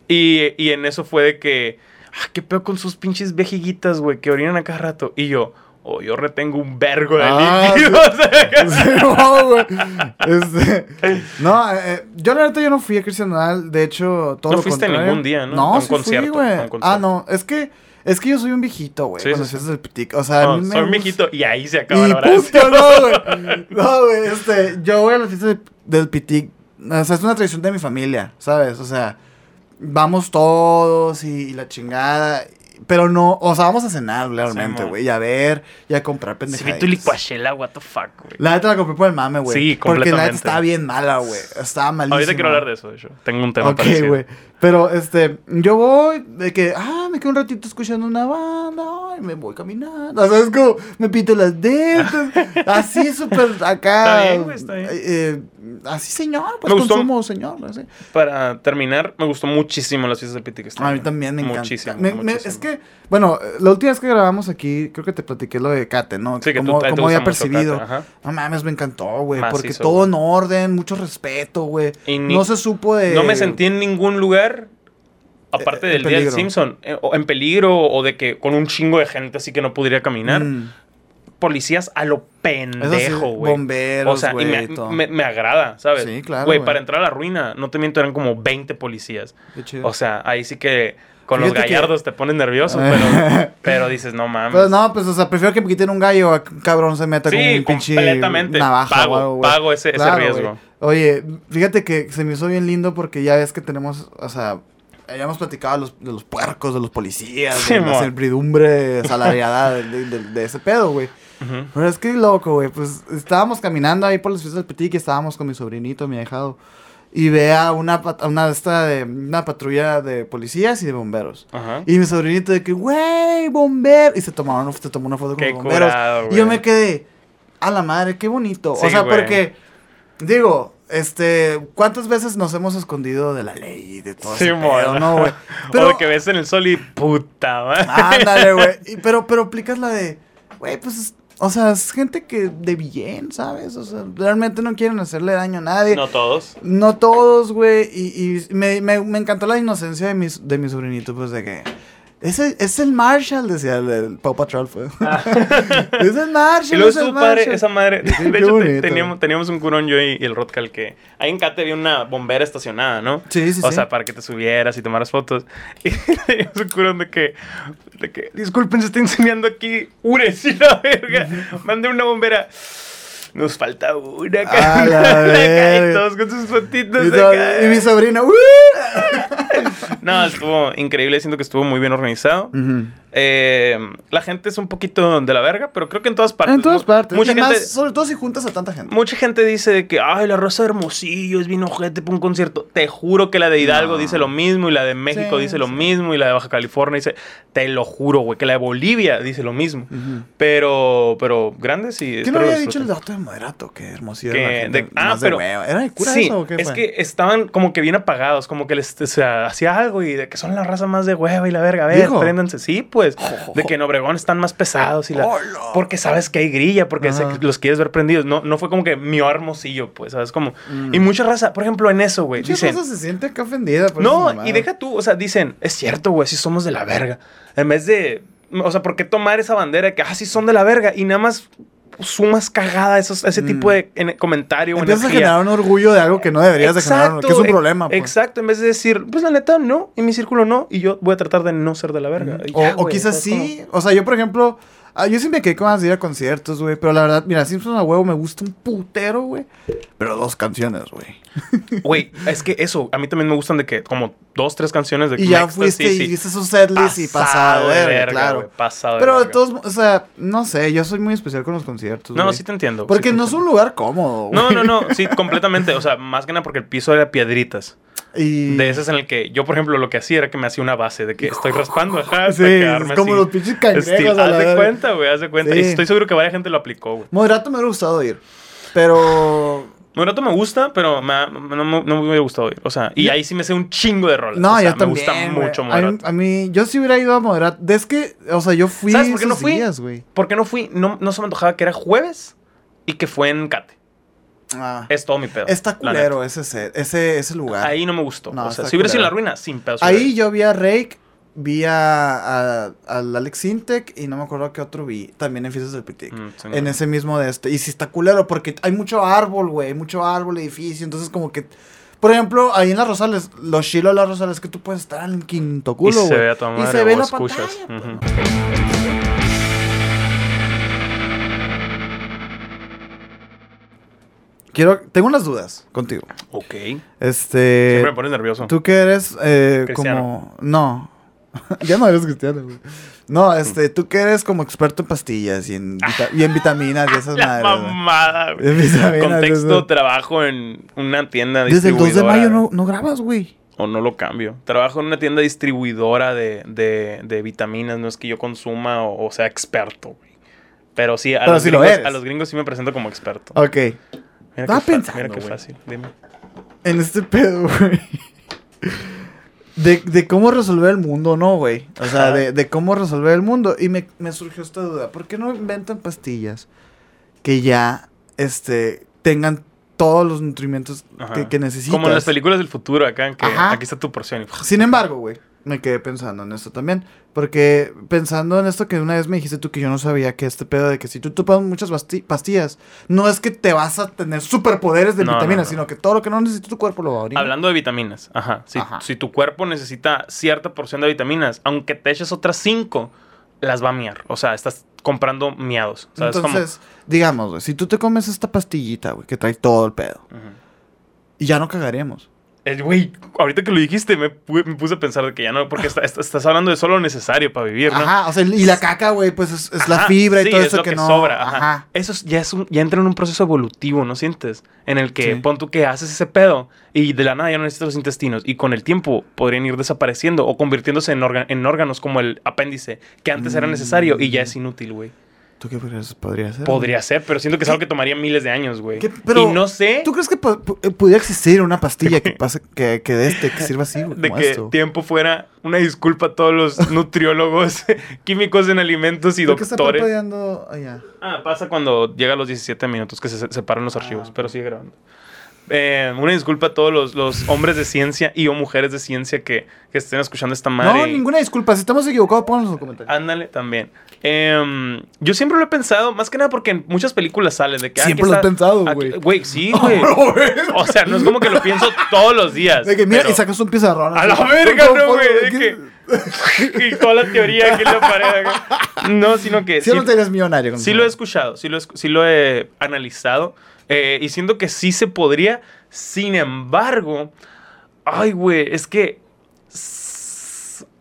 Y, y en eso fue de que, ah, qué peor con sus pinches vejiguitas, güey, que orinan a cada rato. Y yo, oh, yo retengo un vergo de Ah, líquido. o sea, Sí, no, güey. Este, no, eh, eh, yo la neta yo no fui a Cristianal, de hecho, todo No lo fuiste contrario. ningún día, ¿no? No, un sí fui, concierto, güey. un concierto. Ah, no, es que es que yo soy un viejito, güey, Sí, sí, sí. del o sea, a no, mí me soy un viejito y ahí se acaba Y la punto, no, güey. No, güey, este, yo voy a las fiestas de- del pitic, o sea, es una tradición de mi familia, ¿sabes? O sea, vamos todos y, y la chingada, pero no, o sea, vamos a cenar realmente, güey, y a ver, y a comprar Si pendejadas. vi tu licuachela, what the fuck, güey. La neta la compré por el mame, güey. Sí, Porque la neta completamente. estaba bien mala, güey. Estaba malísima. Ahorita quiero hablar de eso, de hecho. Tengo un tema Ok, güey. Pero, este, yo voy de que, ah, me quedo un ratito escuchando una banda, ay, me voy caminando. O sea, es como, me pinto las dedos. así súper acá. Está bien, güey, está bien. eh, eh, así, señor, pues Me gustó. consumo, señor. Así. Para terminar, me gustó muchísimo las fiestas del Piti que A mí también me encanta. Muchísimo, Me- me- muchísimo. es que, bueno, la última vez que grabamos aquí, creo que te platiqué lo de Kate, ¿no? Sí, que tú gusta había percibido. Kate. No mames, me encantó, güey. Porque todo güey. en orden, mucho respeto, güey. No se supo de. No me sentí en ningún lugar, aparte Eh, del día del. Simpson, eh, en peligro o de que con un chingo de gente así que no pudiera caminar. Mm. Policías a lo pendejo, güey. bomberos, O sea, y güey, me, y me- me agrada, ¿sabes? Sí, claro, Güey, para entrar a la ruina, no te miento, eran como 20 policías. Qué chido. O sea, ahí sí que con los que- gallardos te pones nervioso, pero, pero dices, no mames. Pero no, pues, o sea, prefiero que me quiten un gallo a que un cabrón se meta con un pinche completamente. navaja Pago, o algo, güey. pago ese- ese riesgo. Oye, fíjate que se me hizo bien lindo porque ya ves que tenemos, o sea, ya hemos platicado de los, de los puercos, de los policías, Sí, de la servidumbre salariada de, de- de- de ese pedo, güey. Pero es que loco, güey. Pues estábamos caminando ahí por las fiestas del Petit, que estábamos con mi sobrinito, mi ahijado. Y ve a una, una, esta de, una patrulla de policías y de bomberos. Y mi sobrinito de que, güey, bombero. Y se tomaron, se tomó una foto con Qué los bomberos. curado, y yo me quedé, a la madre, qué bonito. Sí, o sea, porque, digo, este, ¿cuántas veces nos hemos escondido de la ley y de todo Sí, ese mo. pedo, no, güey? o Pero, de que ves en el sol y puta, madre. ándale, güey. Pero, pero aplicas la de, güey, pues, es- o sea, es gente que de bien, ¿sabes? O sea, realmente no quieren hacerle daño a nadie. No todos. No todos, güey. Y, y me, me, me encantó la inocencia de mi, de mi sobrinito, pues de que. Es el, es el Marshall, decía el, el Paw Patrol, fue. es el Marshall. Y luego es el padre Marshall. esa madre. De hecho, te- teníamos, teníamos un curón yo y, y el Rodcal que... Ahí en Cate había una bombera estacionada, ¿no? Sí, sí, O sí. sea, para que te subieras y tomaras fotos. Y teníamos un curón de que... De que, disculpen, se está enseñando aquí Ures y la verga. Mandé una bombera. Nos falta una. A la Acá, y todos con sus fotitos Y, acá. y mi sobrino. ¡uh! No, estuvo increíble. Siento que estuvo muy bien organizado. Ujú. Eh, la gente es un poquito de la verga, pero creo que en todas partes. En todas partes. Mucha y gente, más, sobre todo si juntas a tanta gente. mucha gente dice de que, ay, la Rosa de Hermosillo es bien ojete para un concierto. Te juro que la de Hidalgo No. dice lo mismo, y la de México Sí, dice lo mismo, y la de Baja California dice, te lo juro, güey, que la de Bolivia dice lo mismo. Pero, pero grandes y. ¿Qué no había dicho el dato de moderato? Que hermosillo Que era de- ah, más pero-. ¿Era de cura sí, eso o qué es fue? que estaban como que bien apagados, como que les o sea, hacía algo y de que son la raza más de hueva y la verga. A ver, Dijo. préndanse. Sí, pues. De que en Obregón están más pesados y la. Porque sabes que hay grilla, porque los quieres ver prendidos. No, no fue como que mi hermosillo, pues, ¿sabes? Como. Mm. Y mucha raza, por ejemplo, en eso, güey. Mucha Dicen. raza se siente acá ofendida. por No, y deja tú, o sea, dicen, es cierto, güey, sí somos de la verga. En vez de. O sea, ¿por qué tomar esa bandera de que, ah, sí son de la verga? Y nada más sumas cagada esos, ese Mm. tipo de en- comentario Empiezas a energía. generar un orgullo de algo que no deberías de generar, que es un problema. pues. Exacto, en vez de decir, pues la neta no, y mi círculo no, y yo voy a tratar de no ser de la verga. O, ya, o güey, quizás sí. O sea, yo, por ejemplo, Ah, yo sí me quedé con ganas de ir a conciertos, güey. Pero la verdad, mira, Simpson a huevo me gusta un putero, güey. Pero dos canciones, güey. Güey, es que eso, a mí también me gustan de que como dos, tres canciones de Y ya fuiste y sí. viste su setlist y pasado, verga, claro. güey, pasado Pero de todos, o sea, no sé, yo soy muy especial con los conciertos. No, güey. sí te entiendo. sí Porque te no es un lugar cómodo, güey. No, no, no, sí, completamente. O sea, más que nada porque el piso era piedritas. Y... De esas en el que yo, por ejemplo, lo que hacía era que me hacía una base de que estoy raspando, ajá, Sí, es como así. los pinches cangrejos la Haz de cuenta, güey, haz de cuenta. Sí. Y estoy seguro que varias gente lo aplicó, güey. Moderato me hubiera gustado ir. Pero. Moderato me gusta, pero me no, me- no me hubiera gustado ir. O sea, y ahí sí me sé un chingo de rolas. No, o sea, yo también. Me gusta mucho a mí, Moderato. a mí, yo sí hubiera ido a Moderato. Es que, o sea, yo fui. ¿Sabes por qué no fui? días. ¿Por qué no fui? No, no se me antojaba que era jueves y que fue en Cate. Ah. Es todo mi pedo. Está culero ese, set- ese, ese lugar. Ahí no me gustó. No, o sea, si hubiera sido la ruina, sin pedos. Ahí yo vi a Rake, vi a, a- al Alex Intec y no me acuerdo qué otro vi. También en Fiestas del Pitic. Mm, sí, En no. ese mismo de este. Y sí está culero porque hay mucho árbol, güey. Mucho árbol, edificio. Entonces, como que. Por ejemplo, ahí en las Rosales, los chilos de las Rosales, que tú puedes estar en quinto Y culo, se güey. ve a Y madre, se ve en la escuchas. pantalla, Ujú. Quiero, tengo unas dudas contigo. Ok. Este. Siempre me pones nervioso. Tú que eres eh, como. No. ya no eres cristiano, güey. No, este, tú que eres como experto en pastillas y en, vita- y en vitaminas y esas La madres. mamada, güey. En Contexto, eso. trabajo en una tienda Desde el 2 de mayo no, no grabas, güey. O no lo cambio. Trabajo en una tienda distribuidora de, de, de vitaminas. No es que yo consuma o, o sea experto, güey. Pero sí, a, Pero los gringos, a los gringos sí me presento como experto. Ok. Mira Estaba qué pensando, Mira qué güey. fácil. Dime. En este pedo, güey. De, de cómo resolver el mundo, ¿no, güey? O sea, de, de cómo resolver el mundo. Y me, me surgió esta duda. ¿Por qué no inventan pastillas que ya, este, tengan todos los nutrimentos que, que necesitas? Como en las películas del futuro acá, que Ajá. aquí está tu porción. y- Sin embargo, güey, me quedé pensando en esto también. Porque pensando en esto que una vez me dijiste tú que yo no sabía que este pedo de que si tú tomas muchas pastillas, no es que te vas a tener superpoderes de No, vitaminas, no. sino que todo lo que no necesita tu cuerpo lo va a orinar. Hablando de vitaminas, ajá. Si, Ajá. si tu cuerpo necesita cierta porción de vitaminas, aunque te eches otras cinco, las va a miar. O sea, estás comprando miados. ¿sabes? Entonces, digamos, si tú te comes esta pastillita, güey, que trae todo el pedo, y ya no cagaríamos. Güey, ahorita que lo dijiste, me, pu- me puse a pensar de que ya no, porque está- está- estás hablando de solo lo necesario para vivir, ¿no? Ajá, o sea, y la caca, güey, pues es, es la fibra y sí, todo es eso lo que, que, no. sobra. Ajá. Ajá. Eso es- ya, es un- ya entra en un proceso evolutivo, ¿no sientes? En el que Sí. pon tú que haces ese pedo y de la nada ya no necesitas los intestinos y con el tiempo podrían ir desapareciendo o convirtiéndose en, órganos como el apéndice que antes era necesario y ya es inútil, güey. ¿Tú qué podrías, podría ser? Podría ser, pero siento que es algo que tomaría miles de años, güey. Pero, y no sé ¿Tú crees que eh, pudiera existir una pastilla que pase, que, que de este, que sirva así, de que esto? tiempo fuera una disculpa a todos los nutriólogos, químicos en alimentos y ¿Por qué está doctores. allá? Ah, pasa cuando llega a los 17 minutos que se se separan los archivos, ok. pero sigue grabando. Eh, una disculpa a todos los, los hombres de ciencia y o mujeres de ciencia que, que estén escuchando esta madre. No, y- ninguna disculpa. Si estamos equivocados, pónganos en los comentarios. Ándale, también. Em, yo siempre lo he pensado, más que nada porque en muchas películas sale de que... ah, Siempre lo está- pensado, güey. Güey, sí, güey. O sea, no es como que lo pienso todos los días. De que mira, pero- y sacas un pizarrón. A la verga, ¿Cómo no, güey. ¿De que- y toda la teoría aquí en la pared. acá. No, sino que... Si sí- no te eres millonario. Sí lo he escuchado, sí lo, he sí lo he analizado. Eh, y siento que sí se podría. Sin embargo, ay, güey, es que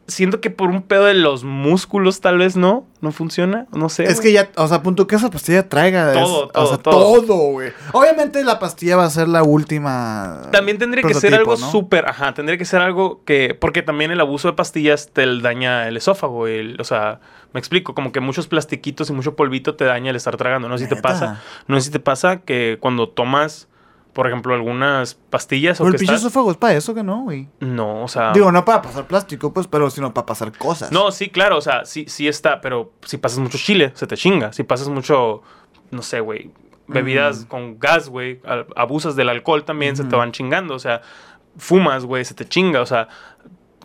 siento que por un pedo de los músculos tal vez no, no funciona, no sé. Es que ya, o sea, punto que esa pastilla traiga. es- Todo, o todo, sea, todo. todo, güey. Obviamente la pastilla va a ser la última. También tendría que ser algo ¿no? súper, ajá, tendría que ser algo que, porque también el abuso de pastillas te daña el esófago, el- o sea, me explico, como que muchos plastiquitos y mucho polvito te daña el estar tragando, no sé si te pasa, no sé si te pasa que cuando tomas, por ejemplo, algunas pastillas o Pero el que pinche esófago es para eso que no, güey. no, o sea, Digo, no para pasar plástico, pues, pero sino para pasar cosas. no, sí, claro, o sea, sí, sí está, pero si pasas mucho chile, se te chinga, si pasas mucho, no sé, güey, bebidas con gas, güey, abusas del alcohol también se te van chingando, o sea, fumas, güey, se te chinga, o sea,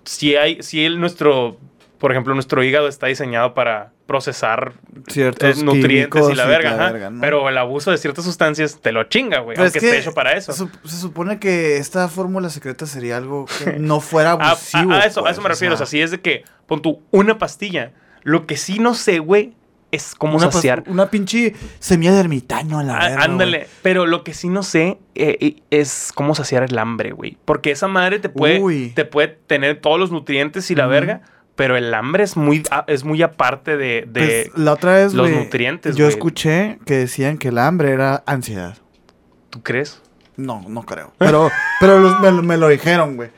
si hay, si el, nuestro, por ejemplo, nuestro hígado está diseñado para procesar Ciertos eh, nutrientes y la verga, ajá, verga, ¿no? pero el abuso de ciertas sustancias te lo chinga, güey, aunque es esté hecho para eso. Se, se supone que esta fórmula secreta sería algo que no fuera A, a- abusivo. a eso, a pues, eso me refiero. O sea, si es de que pon tú una pastilla. Lo que sí no sé, güey, es cómo una, pas- saciar. una pinche semilla de ermitaño a la Ah, verga, ándale, pero lo que sí no sé eh, es cómo saciar el hambre, güey. Porque esa madre te puede, Uy. te puede tener todos los nutrientes y la verga, pero el hambre es muy, es muy aparte de, de- Pues, la otra vez, los güey, nutrientes, Yo escuché que decían que el hambre era ansiedad. ¿Tú crees? No, no creo. Pero, pero los- me, me lo dijeron, güey.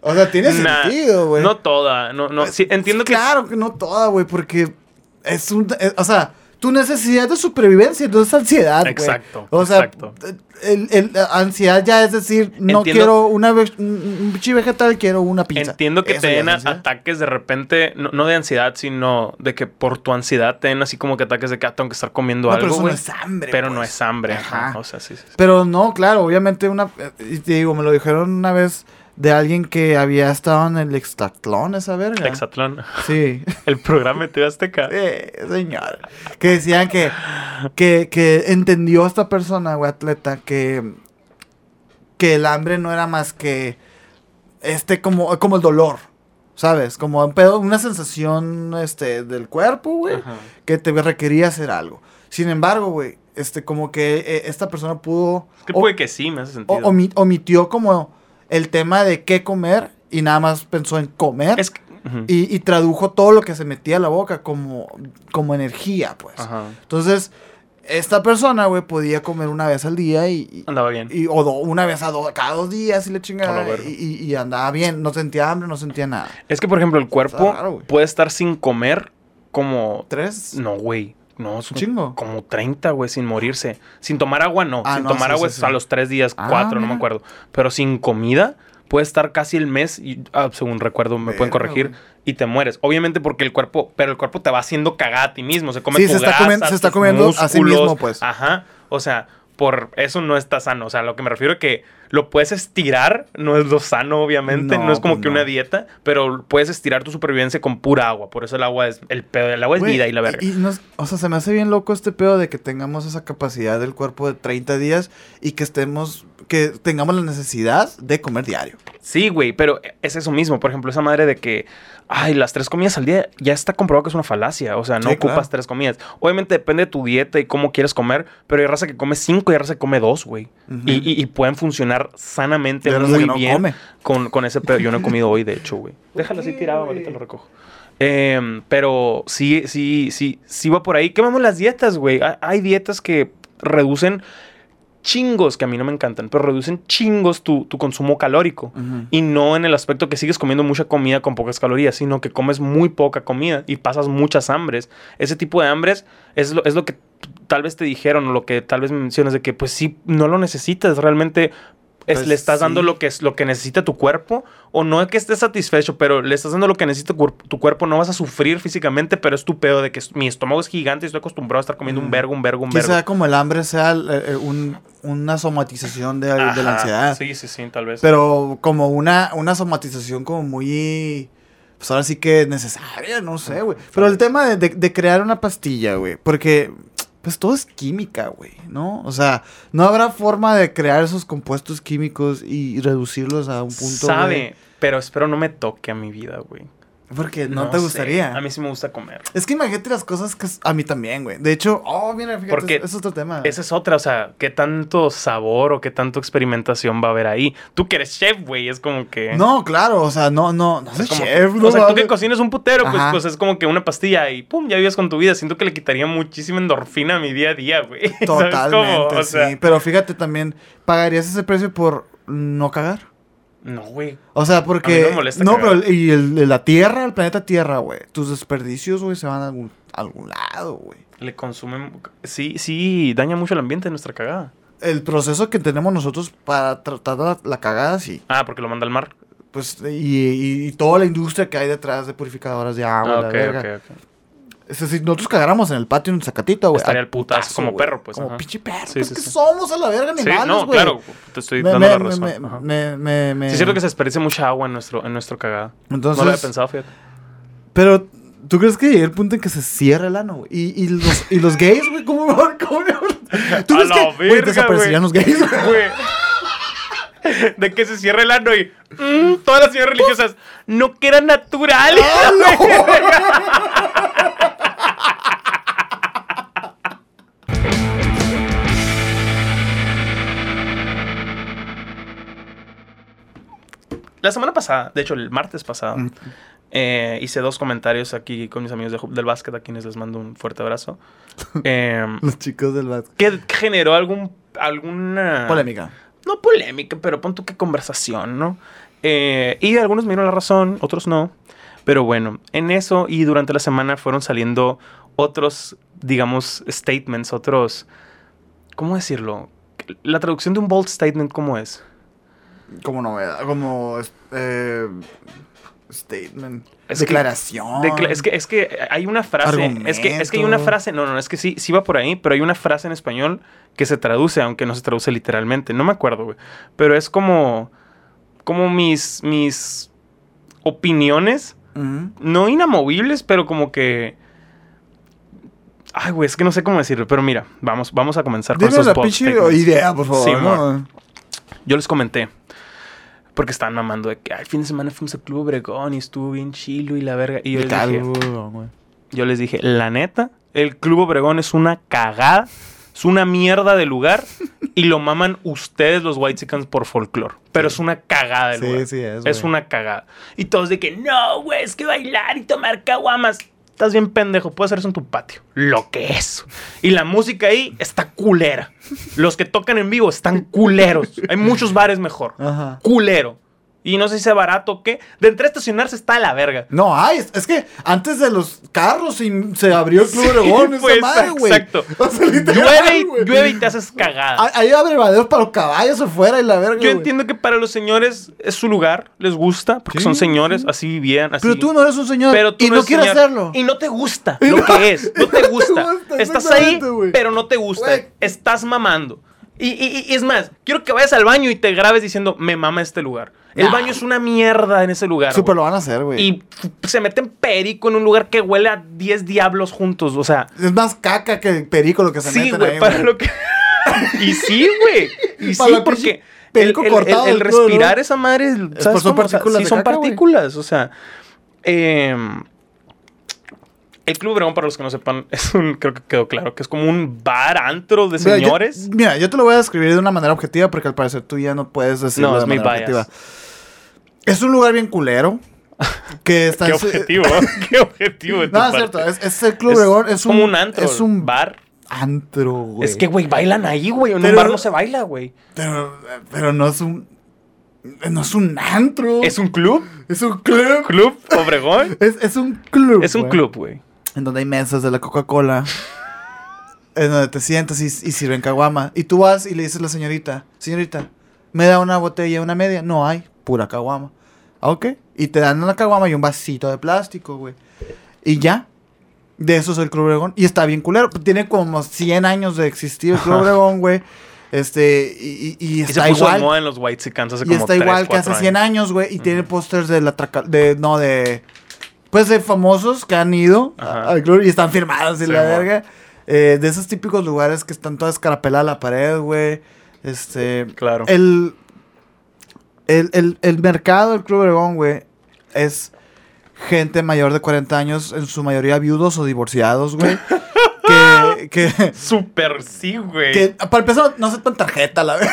O sea, tiene Nah, sentido, güey. No toda, no, no. Sí, entiendo que Claro que no toda, güey, porque es un... es- o sea, tu necesidad de supervivencia no es ansiedad. Exacto, O sea, exacto. El, el- ansiedad ya es decir, no Entiendo- quiero una ve- un vegetal, quiero una pizza. Entiendo que Eso te den ataques de repente, no, no de ansiedad, sino de que por tu ansiedad te den así como que ataques de que ah, tengo que estar comiendo No, pero algo, eso no güey. es hambre, Pero no pues. es hambre, ajá. Ajá. O sea, sí, sí. sí. Pero no, claro, obviamente una... eh, Y te digo, me lo dijeron una vez de alguien que había estado en el Extatlón, esa verga. Exatlón. Sí. El programa de Azteca. Sí, señor. Que decían que, que, que entendió esta persona, güey, atleta, que, que el hambre no era más que este como, como el dolor, ¿sabes? Como un pedo, una sensación este, del cuerpo, güey, que te requería hacer algo. Sin embargo, güey, este, como que eh, esta persona pudo... Es que o- puede que sí, me hace o- sentido. omi- omitió como el tema de qué comer y nada más pensó en comer. es que, ujú. Y, y tradujo todo lo que se metía a la boca como, como energía, pues. Ajá. Entonces, esta persona, güey, podía comer una vez al día y... Andaba bien. y- o do- una vez a do- cada dos días y le chingaba. Y, y- y andaba bien, no sentía hambre, no sentía nada. Es que, por ejemplo, el cuerpo raro, puede estar sin comer como... ¿Tres? No, güey. No, es ¿Un chingo? Como 30, güey, sin morirse. Sin tomar agua, no. Ah, sin no, tomar sí, agua sí, a los tres días, Ah, cuatro, no me acuerdo. Pero sin comida puede estar casi el mes, y, ah, según recuerdo, me pueden corregir, y te mueres. Obviamente porque el cuerpo, pero el cuerpo te va haciendo cagada a ti mismo. Se come Sí, tu se está grasa, comiendo- se está comiendo a sí mismo, pues. Ajá. O sea, por eso no está sano. O sea, lo que me refiero es que lo puedes estirar, no es lo sano, obviamente. No, No, es como pues que no. una dieta, pero puedes estirar tu supervivencia con pura agua. Por eso el agua es el pedo. El agua es vida y la verga. Y, es- o sea, se me hace bien loco este pedo de que tengamos esa capacidad del cuerpo de 30 días y que estemos, que tengamos la necesidad de comer diario. Sí, güey, pero es eso mismo. Por ejemplo, esa madre de que, ay, las tres comidas al día, ya está comprobado que es una falacia. O sea, no Sí, ocupas claro. tres comidas. Obviamente depende de tu dieta y cómo quieres comer, pero hay raza que come cinco y hay raza que come dos, güey. Y, y- y pueden funcionar sanamente muy no bien come. con, con ese pedo. Yo no he comido hoy, de hecho, güey. Déjalo así tirado, ahorita lo recojo. Em, pero sí, sí, sí, sí va por ahí. ¿Qué vamos las dietas, güey? Hay- dietas que reducen chingos, que a mí no me encantan, pero reducen chingos tu, tu consumo calórico. Y no en el aspecto que sigues comiendo mucha comida con pocas calorías, sino que comes muy poca comida y pasas muchas hambres. Ese tipo de hambres es lo, es lo que tal vez te dijeron o lo que tal vez me mencionas de que pues sí, no lo necesitas. Realmente es- Pues le estás dando lo que, es, lo que necesita tu cuerpo o no es que estés satisfecho, pero le estás dando lo que necesita cuer- tu cuerpo. No vas a sufrir físicamente, pero es tu pedo de que mi estómago es gigante y estoy acostumbrado a estar comiendo un Mm. vergo, un vergo, un vergo. Quizá como el hambre sea eh, eh, un- una somatización de, de la ansiedad. Sí, sí, sí, tal vez. Pero como una, una somatización como muy... Pues ahora sí que necesaria, no sé, güey. Pero el tema de, de- de crear una pastilla, güey. Porque pues todo es química, güey, ¿no? O sea, no habrá forma de crear esos compuestos químicos y reducirlos a un punto... Sabe, pero espero no me toque a mi vida, güey. Porque no, te sé, gustaría. A mí sí me gusta comer. Es que imagínate las cosas que... es- A mí también, güey. De hecho, oh, mira, fíjate, Porque eso es otro tema. Esa es otra, o sea, qué tanto sabor o qué tanto experimentación va a haber ahí. Tú que eres chef, güey, es como que... No, claro, o sea, no, no, no es soy chef, que- no o sea, tú que cocinas un putero, pues, pues es como que una pastilla y pum, ya vives con tu vida. Siento que le quitaría muchísima endorfina a mi día a día, güey. Totalmente, O sea, sí. Pero fíjate también, ¿pagarías ese precio por no cagar? No, güey. O sea, A mí porque... no me molesta no, cagar. pero y el, la Tierra, el planeta Tierra, güey. Tus desperdicios, güey, se van a algún, a algún lado, güey. Le consumen... Sí, sí, daña mucho el ambiente de nuestra cagada. El proceso que tenemos nosotros para tratar la, la cagada, sí. Ah, porque lo manda al mar. Pues, y, y- y toda la industria que hay detrás de purificadoras de agua, Ah, la verga. Es decir, si nosotros cagáramos en el patio en Zacatito, güey. Estaría el putazo, como perro, pues, Como ajá. pinche perro. Sí, pues, sí, somos a la verga Sí, animales, no, güey. claro, te estoy Me- dando me- la razón. me- me- me- Sí, es cierto que se desperdicia mucha agua en nuestro, en nuestro cagada. Entonces, no lo había pensado, fíjate. Pero, ¿tú crees que llegue el punto en que se cierre el ano, güey? Y, y, los, y los gays, güey, ¿cómo me van? ¿Cómo me van? ¿Tú crees que güey, desaparecerían los gays, güey? De que se cierre el ano y mm, todas las señoras religiosas no que era natural. la semana pasada, de hecho el martes pasado, Mm. eh, hice dos comentarios aquí con mis amigos de del básquet, a quienes les mando un fuerte abrazo. Em, Los chicos del básquet. que generó algún, alguna... Polémica. No polémica, pero pon tú qué conversación, ¿no? Eh, y algunos me dieron la razón, otros no. Pero bueno, en eso y durante la semana fueron saliendo otros, digamos, statements, otros... ¿Cómo decirlo? La traducción de un bold statement, ¿cómo es? Como novedad, como eh, statement. Es que- declaración. Decla- es, que, es que hay una frase. Es que, es que hay una frase. No, no, es que sí, sí va por ahí, pero hay una frase en español que se traduce, aunque no se traduce literalmente. No me acuerdo, güey. Pero es como. Como mis. mis opiniones. No inamovibles, pero como que. Ay, güey, es que no sé cómo decirlo. Pero mira, vamos, vamos a comenzar con Dime estos la bold pinche idea, por favor. Sí, ¿no? Yo les comenté. Porque estaban mamando de que "Ay, el fin de semana fuimos al Club Obregón y estuvo bien chilo y la verga. Y yo les dije, yo les dije, la neta, el Club Obregón es una cagada, es una mierda de lugar y lo maman ustedes los Whitexicans por folclore. Pero es una cagada de Sí, lugar. sí es, Es una cagada. Y todos de que, no, güey, es que bailar y tomar caguamas. Estás bien pendejo, puedes hacer eso en tu patio. Lo que es. Y la música ahí está culera. Los que tocan en vivo están culeros. Hay muchos bares mejor. Ajá. Culero. Y no sé si sea barato o qué. De entre estacionarse está a la verga. No hay, es, es que antes de los carros se, se abrió el Club Sí, Obregón, esa pues, madre, güey. exacto. O sea, literal, Llueve y, güey. llueve y te haces cagada. Hay- Hay abrevaderos para los caballos afuera y la verga, Yo entiendo que para los señores es su lugar, les gusta, porque Sí, son señores, sí. así vivían, así. Pero tú no eres un señor Pero tú y no, eres quieres señor, hacerlo. Y no te gusta lo no- que es. No te gusta. Estás ahí, pero no te gusta. Estás mamando. Y, y- y es más, quiero que vayas al baño y te grabes diciendo, me mama este lugar. El Nah. baño es una mierda en ese lugar. Güey. lo van a hacer, güey. Y se meten perico en un lugar que huele a 10 diablos juntos. O sea, Es más caca que perico lo que se sí, meten güey, ahí, para lo que. y sí, güey. Y Para sí, porque. El, perico el- el- cortado el culo, respirar esa madre, ¿sabes son cómo? O sea, partículas sí, son caca, partículas. O sea, em, el Club Obregón, para los que no sepan, es un, creo que quedó claro, que es como un bar antro de Mira, yo- señores. mira, yo te lo voy a describir de una manera objetiva porque al parecer tú ya no puedes decirlo No, de es mi manera bias. objetiva. Es un lugar bien culero. Que está Qué objetivo, Qué objetivo de tu No, es cierto. Es, es el Club Es Obregón. Es como un, un antro. Es un bar. antro, güey. Es que, güey, bailan ahí, güey. En un Pero- bar no se baila, güey. Pero, pero no es un. No es un antro. ¿Es un club? Es un club. ¿Club Obregón? Es, es un club. Es un güey. club, güey. En donde hay mesas de la Coca-Cola. en donde te sientas y, y sirven caguama. Y tú vas y le dices a la señorita: Señorita, ¿me da una botella, una media? No hay, pura caguama. Ah, Ok. Y te dan una caguama y un vasito de plástico, güey. Y ya. De eso es el Club Obregón. Y está bien culero. Tiene como 100 años de existir el Club. Obregón, güey. Este, y, y- y Y se está puso de igual. moda en los White hace Y como está igual que hace 100 años, güey. Y tiene pósters de la traca- de No, de. Pues de famosos que han ido al club y están firmados y Sí, la verga. Eh, de esos típicos lugares que están todas escarapeladas la pared, güey. Este. Claro. El, el, el, el mercado del Club Obregón, güey, es gente mayor de 40 años, en su mayoría viudos o divorciados, güey. que, que, Súper sí, güey. que, para empezar, no aceptan tarjeta, la verdad.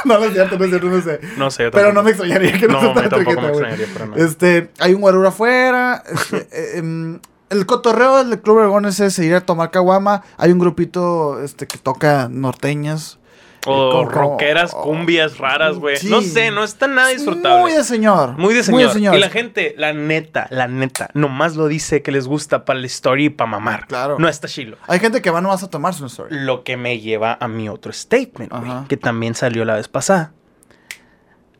no, no es cierto, no es cierto, no sé. No sé. yo Pero no me extrañaría que no, No, me tampoco tarjeta, me güey. extrañaría, pero no. Este, hay un guarura afuera. este, eh, em, el cotorreo del Club Obregón es ir a tomar caguama. Hay un grupito este, que toca norteñas. O como- rockeras, oh, cumbias raras, güey. sí. No sé, no está nada disfrutable. Muy de señor. Muy de señor. señor. Y la gente, la neta, la neta, nomás lo dice que les gusta para la historia y para mamar. Claro. No está chilo. Hay gente que va nomás a tomarse una story. Lo que me lleva a mi otro statement, güey, que también salió la vez pasada.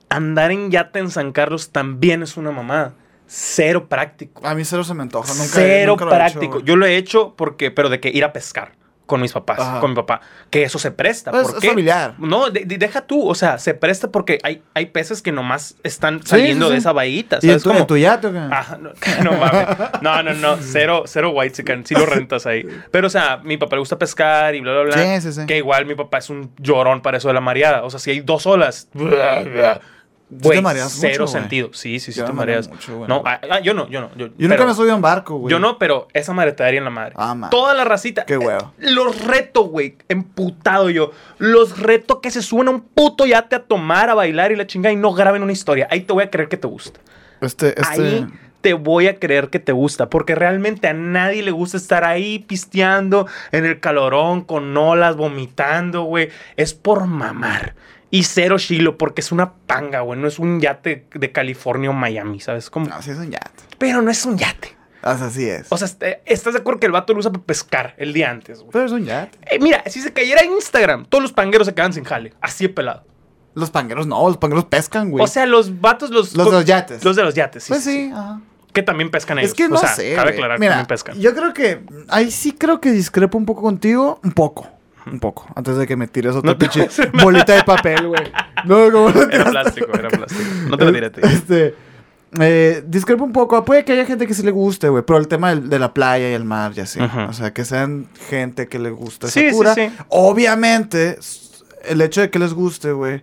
Andar en yate en San Carlos también es una mamada. Cero práctico. A mí cero se me antoja. Nunca, Cero nunca lo he hecho, práctico. Yo lo he hecho porque, pero de que ir a pescar con mis papás, Ajá. con mi papá. Que eso se presta. Pues, ¿Por es qué? familiar. No, de- de- deja tú. O sea, se presta porque hay, hay peces que nomás están saliendo sí, de sí. esa bahita. ¿Y ¿Sabes tu, en tu yate o qué? Ajá, no, no mames. No, no, no. Cero, cero white chicken. Sí lo rentas ahí. Pero, o sea, mi papá le gusta pescar y bla, bla, bla. Sí, sí, sí. Que igual mi papá es un llorón para eso de la mareada. O sea, si hay dos olas, Güey, te mareas cero mucho, sentido. Sí, sí, sí, Yo te mareas. mucho, güey. no, ah, ah, yo no, yo no. Yo, Yo nunca me subí a un barco, güey. Yo no, pero esa madre te daría en la madre. Ah. Toda la racita. Qué huevo. Eh, Los reto, güey. Emputado yo. Los reto que se suban a un puto yate a tomar, a bailar y la chingada y no graben una historia. Ahí te voy a creer que te gusta. Este, este. Ahí te voy a creer que te gusta. Porque realmente a nadie le gusta estar ahí pisteando en el calorón, con olas, vomitando, güey. Es por mamar. Y cero chilo, porque es una panga, güey. No es un yate de California o Miami, ¿sabes? Como... No, sí es un yate. Pero no es un yate. O sea, así es. O sea, est- ¿estás de acuerdo que el vato lo usa para pescar el día antes, güey? pero es un yate. Eh, mira, si se cayera Instagram, todos los pangueros se quedan sin jale. Así de pelado. Los pangueros no, los pangueros pescan, güey. O sea, los vatos, los... Los de los yates. Los de los yates, sí. pues sí, ajá. Que también pescan ellos. Es que no o sea, sé. Cabe aclarar que también pescan. Yo creo que. Ahí sí creo que discrepo un poco contigo. Un poco. Un poco. Antes de que me tires otra No pinche bolita de papel, güey. No, como Era plástico, era plástico. No te lo diré. Este. Eh, discrepo un poco. Puede que haya gente que sí le guste, güey. Pero el tema de la playa y el mar, ya sí. O sea, que sean gente que le gusta Sí, sí, cura. sí. Obviamente, el hecho de que les guste, güey.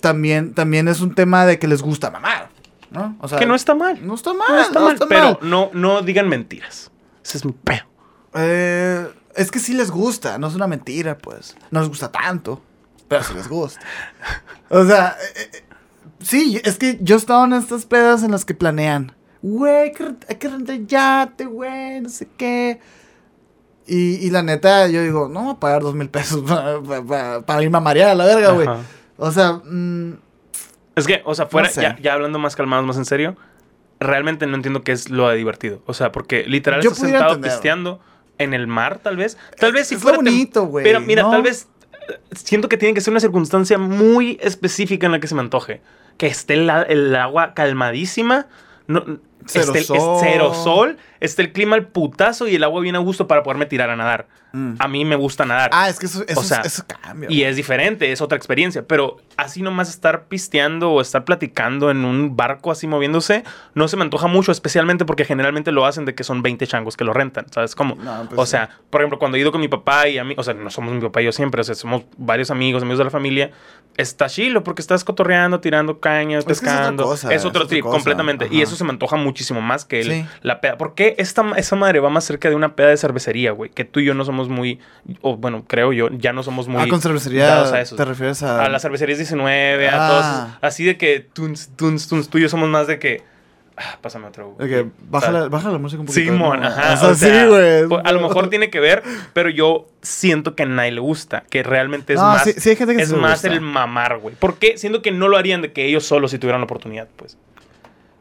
También, también es un tema de que les gusta mamar. ¿No? O sea, Que no está mal. no está mal. No está mal, pero mal. no, no digan mentiras. Ese es mi pedo. Eh, es que sí les gusta, no es una mentira, pues. No les gusta tanto, pero sí les gusta. O sea, eh, eh, sí, es que yo he estado en estas pedas en las que planean. Güey, hay que rentar yate, güey, no sé qué. Y, y la neta, yo digo, no voy a pagar dos mil pesos para, para, para irme a marear a la verga, güey. O sea, mm, Es que, o sea, fuera, No sé. ya, ya hablando más calmados, más en serio, realmente no entiendo qué es lo de divertido. O sea, porque literal Yo estás sentado pisteando en el mar, tal vez. Tal vez si Es fuera. bonito, güey, Pero mira, ¿no? tal vez eh, siento que tiene que ser una circunstancia muy específica en la que se me antoje. Que esté el agua calmadísima. No, Cero esté el- es sol. cero sol, esté el clima al putazo y el agua bien a gusto para poderme tirar a nadar. mm. A mí me gusta nadar. Ah, es que eso, eso, O sea, eso cambia. Y es diferente, es otra experiencia. Pero así nomás estar pisteando o estar platicando en un barco así moviéndose, no se me antoja mucho, especialmente porque generalmente lo hacen de que son 20 changos que lo rentan, ¿sabes cómo? No, pues o sí. sea, por ejemplo, cuando he ido con mi papá y a mí, o sea, no somos mi papá y yo siempre, o sea, somos varios amigos, amigos de la familia, está chilo porque estás cotorreando, tirando cañas, Es que es otra pescando. cosa, es otro es otra trip, cosa, completamente. Y ajá. eso se me antoja muchísimo más que el, Sí. la peda. ¿Por qué esta, esa madre va más cerca de una peda de cervecería, güey? Que tú y yo no somos muy, o bueno, creo yo, ya no somos muy ah, con cervecería dados a eso. te refieres a... A las cervecerías 19, a Ah. todos. esos- Así de que tuns, tuns, tuns, tú y yo somos más de que. Ah, pásame otro. De que baja, la, baja la música un poquito. Simón, ajá. O sea, o sea, sí, güey. A lo mejor tiene que ver, pero yo siento que a nadie le gusta. Que realmente es No, más. sí- sí hay gente que es más gusta. el mamar, güey. ¿Por qué? Siento que no lo harían de que ellos solos si tuvieran la oportunidad, pues.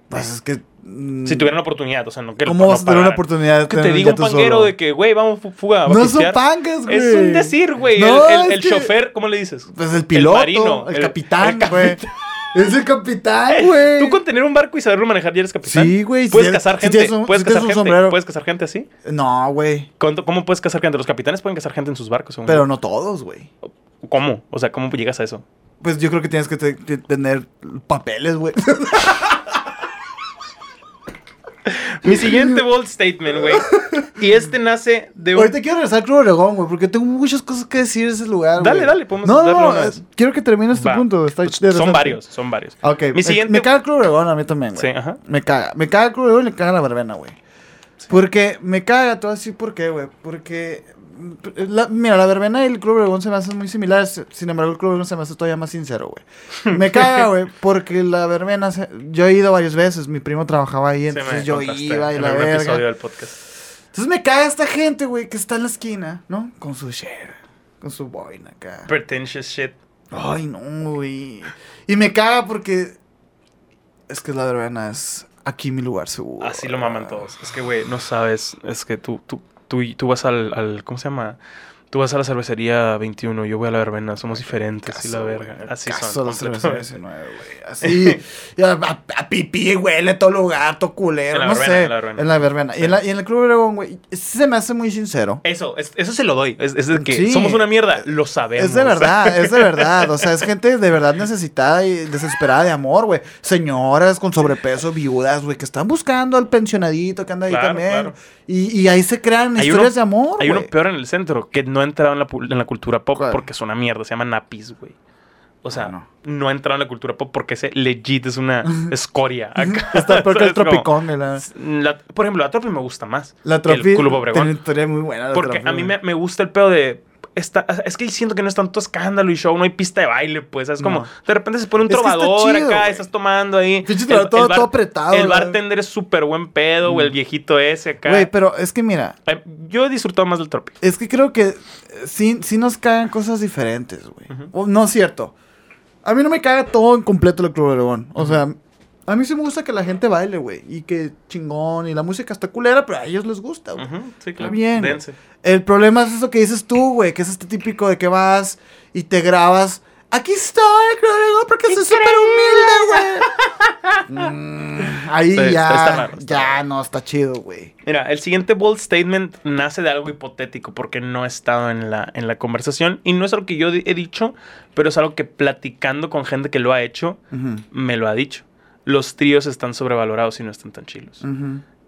Pues es que... mm, Si tuvieran la oportunidad, o sea, no que ¿Cómo no vas a tener una oportunidad Que te diga un panguero solo? de que, güey, vamos fu- fuga No son pangas, güey. Es un decir, güey. No, el el, el que- chofer, ¿cómo le dices? Pues el piloto, el, marino, el- capitán, güey. Es el capitán, güey. Tú con tener un barco y saberlo manejar ya eres capitán. Sí, güey, Puedes casar si gente. un- puedes si casar un gente. sombrero. Puedes casar gente así. No, güey. ¿Cuánto- ¿Cómo puedes casar gente? Los capitanes pueden casar gente en sus barcos. Pero yo. no todos, güey. ¿Cómo? O sea, ¿cómo llegas a eso? Pues yo creo que tienes que te- que tener papeles, güey. Mi siguiente bold statement, güey. Y este nace de un. Ahorita quiero regresar al Club Oregón, güey, porque tengo muchas cosas que decir de ese lugar, Dale, güey. dale, podemos no, no, una eh, vez. quiero que termines tu Va. punto. Está Son varios, son varios. Ok. Mi me- siguiente- Me caga el Club Oregón a mí también, güey. Sí, ajá. Me caga. Me caga el Club Oregón y me caga la verbena, güey. Porque me caga, todo así, ¿por qué, güey? Porque. La- mira, la verbena y el Club Oregón se me hacen muy similares. Sin embargo, el Club Oregón se me hace todavía más sincero, güey. Me caga, güey, porque la verbena. se- yo he ido varias veces. Mi primo trabajaba ahí, entonces yo iba y en la episodio verga. del podcast. Entonces me caga esta gente, güey, que está en la esquina, ¿no? Con su share, con su boina acá. Pretentious shit. Ay, no, güey. Y me caga porque. Es que la verbena es aquí mi lugar seguro. Así lo maman todos. Es que, güey, no sabes. Es que tú, tú, tú, tú vas al, al- ¿Cómo se llama? Tú vas a la cervecería 21, yo voy a la verbena. Somos diferentes y la Caso, verga. güey, Así caso son. la cerveza completamente. 19, güey. Así. y a, a- a pipí, huele todo lugar, todo culero. En la no verbena, sé. en la verbena. En la verbena. Y, Sí. en la, y en el Club Oregón, güey. Se me hace muy sincero. Eso, es- eso se lo doy. Es, es de que Sí. somos una mierda. Lo sabemos. Es de verdad, es de verdad. O sea, es gente de verdad necesitada y desesperada de amor, güey. Señoras con sobrepeso, viudas, güey, que están buscando al pensionadito que anda ahí Claro, también. claro. Y, y ahí se crean Hay historias uno- de amor, Hay uno peor en el centro que no ha entrado en la, pu- en la cultura pop ¿Cuál? porque es una mierda. Se llama Napis, güey. O sea, Ah, no. no. ha entrado en la cultura pop porque ese legit es una escoria. acá. Está peor que el tropicón, la, la- por ejemplo, la Tropi me gusta más. la tropi. el Club Tiene una Obregón. historia muy buena. la Porque Tropi, a mí me, me gusta el pedo de. Es que siento que no es tanto escándalo y show, no hay pista de baile, pues. Es como, No. de repente se pone un Es que está trovador acá, estás tomando ahí. Pinche trovador todo- todo apretado, El bartender es súper buen pedo, o el viejito ese acá. Güey, pero es que mira, Eh, Yo he disfrutado más del Tropi. es que creo que eh, sí, sí nos cagan cosas diferentes, güey. No es cierto. A mí no me caga todo en completo el Club Obregón. O sea, a mí sí me gusta que la gente baile, güey. Y que chingón. Y la música está culera, pero a ellos les gusta, güey. Sí, claro. bien, güey. Dense. El problema es eso que dices tú, güey, que es este típico de que vas y te grabas. Aquí estoy, creo, porque soy súper humilde, güey. Mm, ahí Sí, está- ya, está raro, está ya raro. no está chido, güey. Mira, el siguiente bold statement nace de algo hipotético porque no ha estado en la, en la conversación y no es algo que yo he dicho, pero es algo que platicando con gente que lo ha hecho, me lo ha dicho. Los tríos están sobrevalorados y no están tan chilos.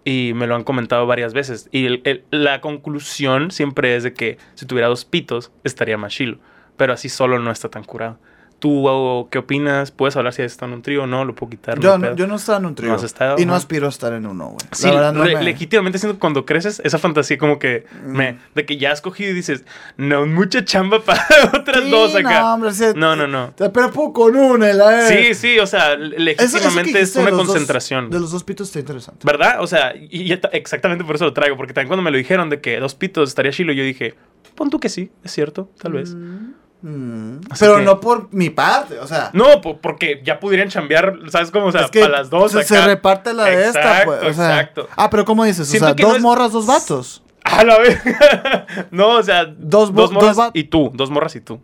Y me lo han comentado varias veces. Y el- el- la conclusión siempre es de que si tuviera dos pitos, estaría más chilo. Pero así solo no está tan curado. ¿Tú o, qué opinas? ¿Puedes hablar si has estado en un trío o no? ¿Lo puedo quitar? Yo, no, yo no estaba en un trío. ¿No has estado? Y no aspiro a estar en uno, güey. Sí, la no me- legítimamente siento que cuando creces, esa fantasía como que me, Mm. de que ya has cogido y dices, no, mucha chamba para otras Sí, dos acá. No, hombre, No, no, no. Te pero puedo con una, la Sí, sí, o sea, legítimamente es de una dos- concentración. de los dos pitos está interesante. ¿Verdad? O sea, y y ta- exactamente por eso lo traigo, porque también cuando me lo dijeron de que dos pitos estaría chilo, yo dije, pon tú que sí, es cierto, tal vez. Mm, Así Pero que- no por mi parte, o sea. No, po- porque ya pudieran chambear, ¿sabes cómo? O sea, es que para las dos se, acá. se reparte la de esta, Exacto, pues. O sea, exacto. Ah, pero ¿cómo dices? Siento o sea, dos no es- morras, dos vatos. A la vez. no, o sea, Dos dos, mo- morras dos y tú, dos morras y tú.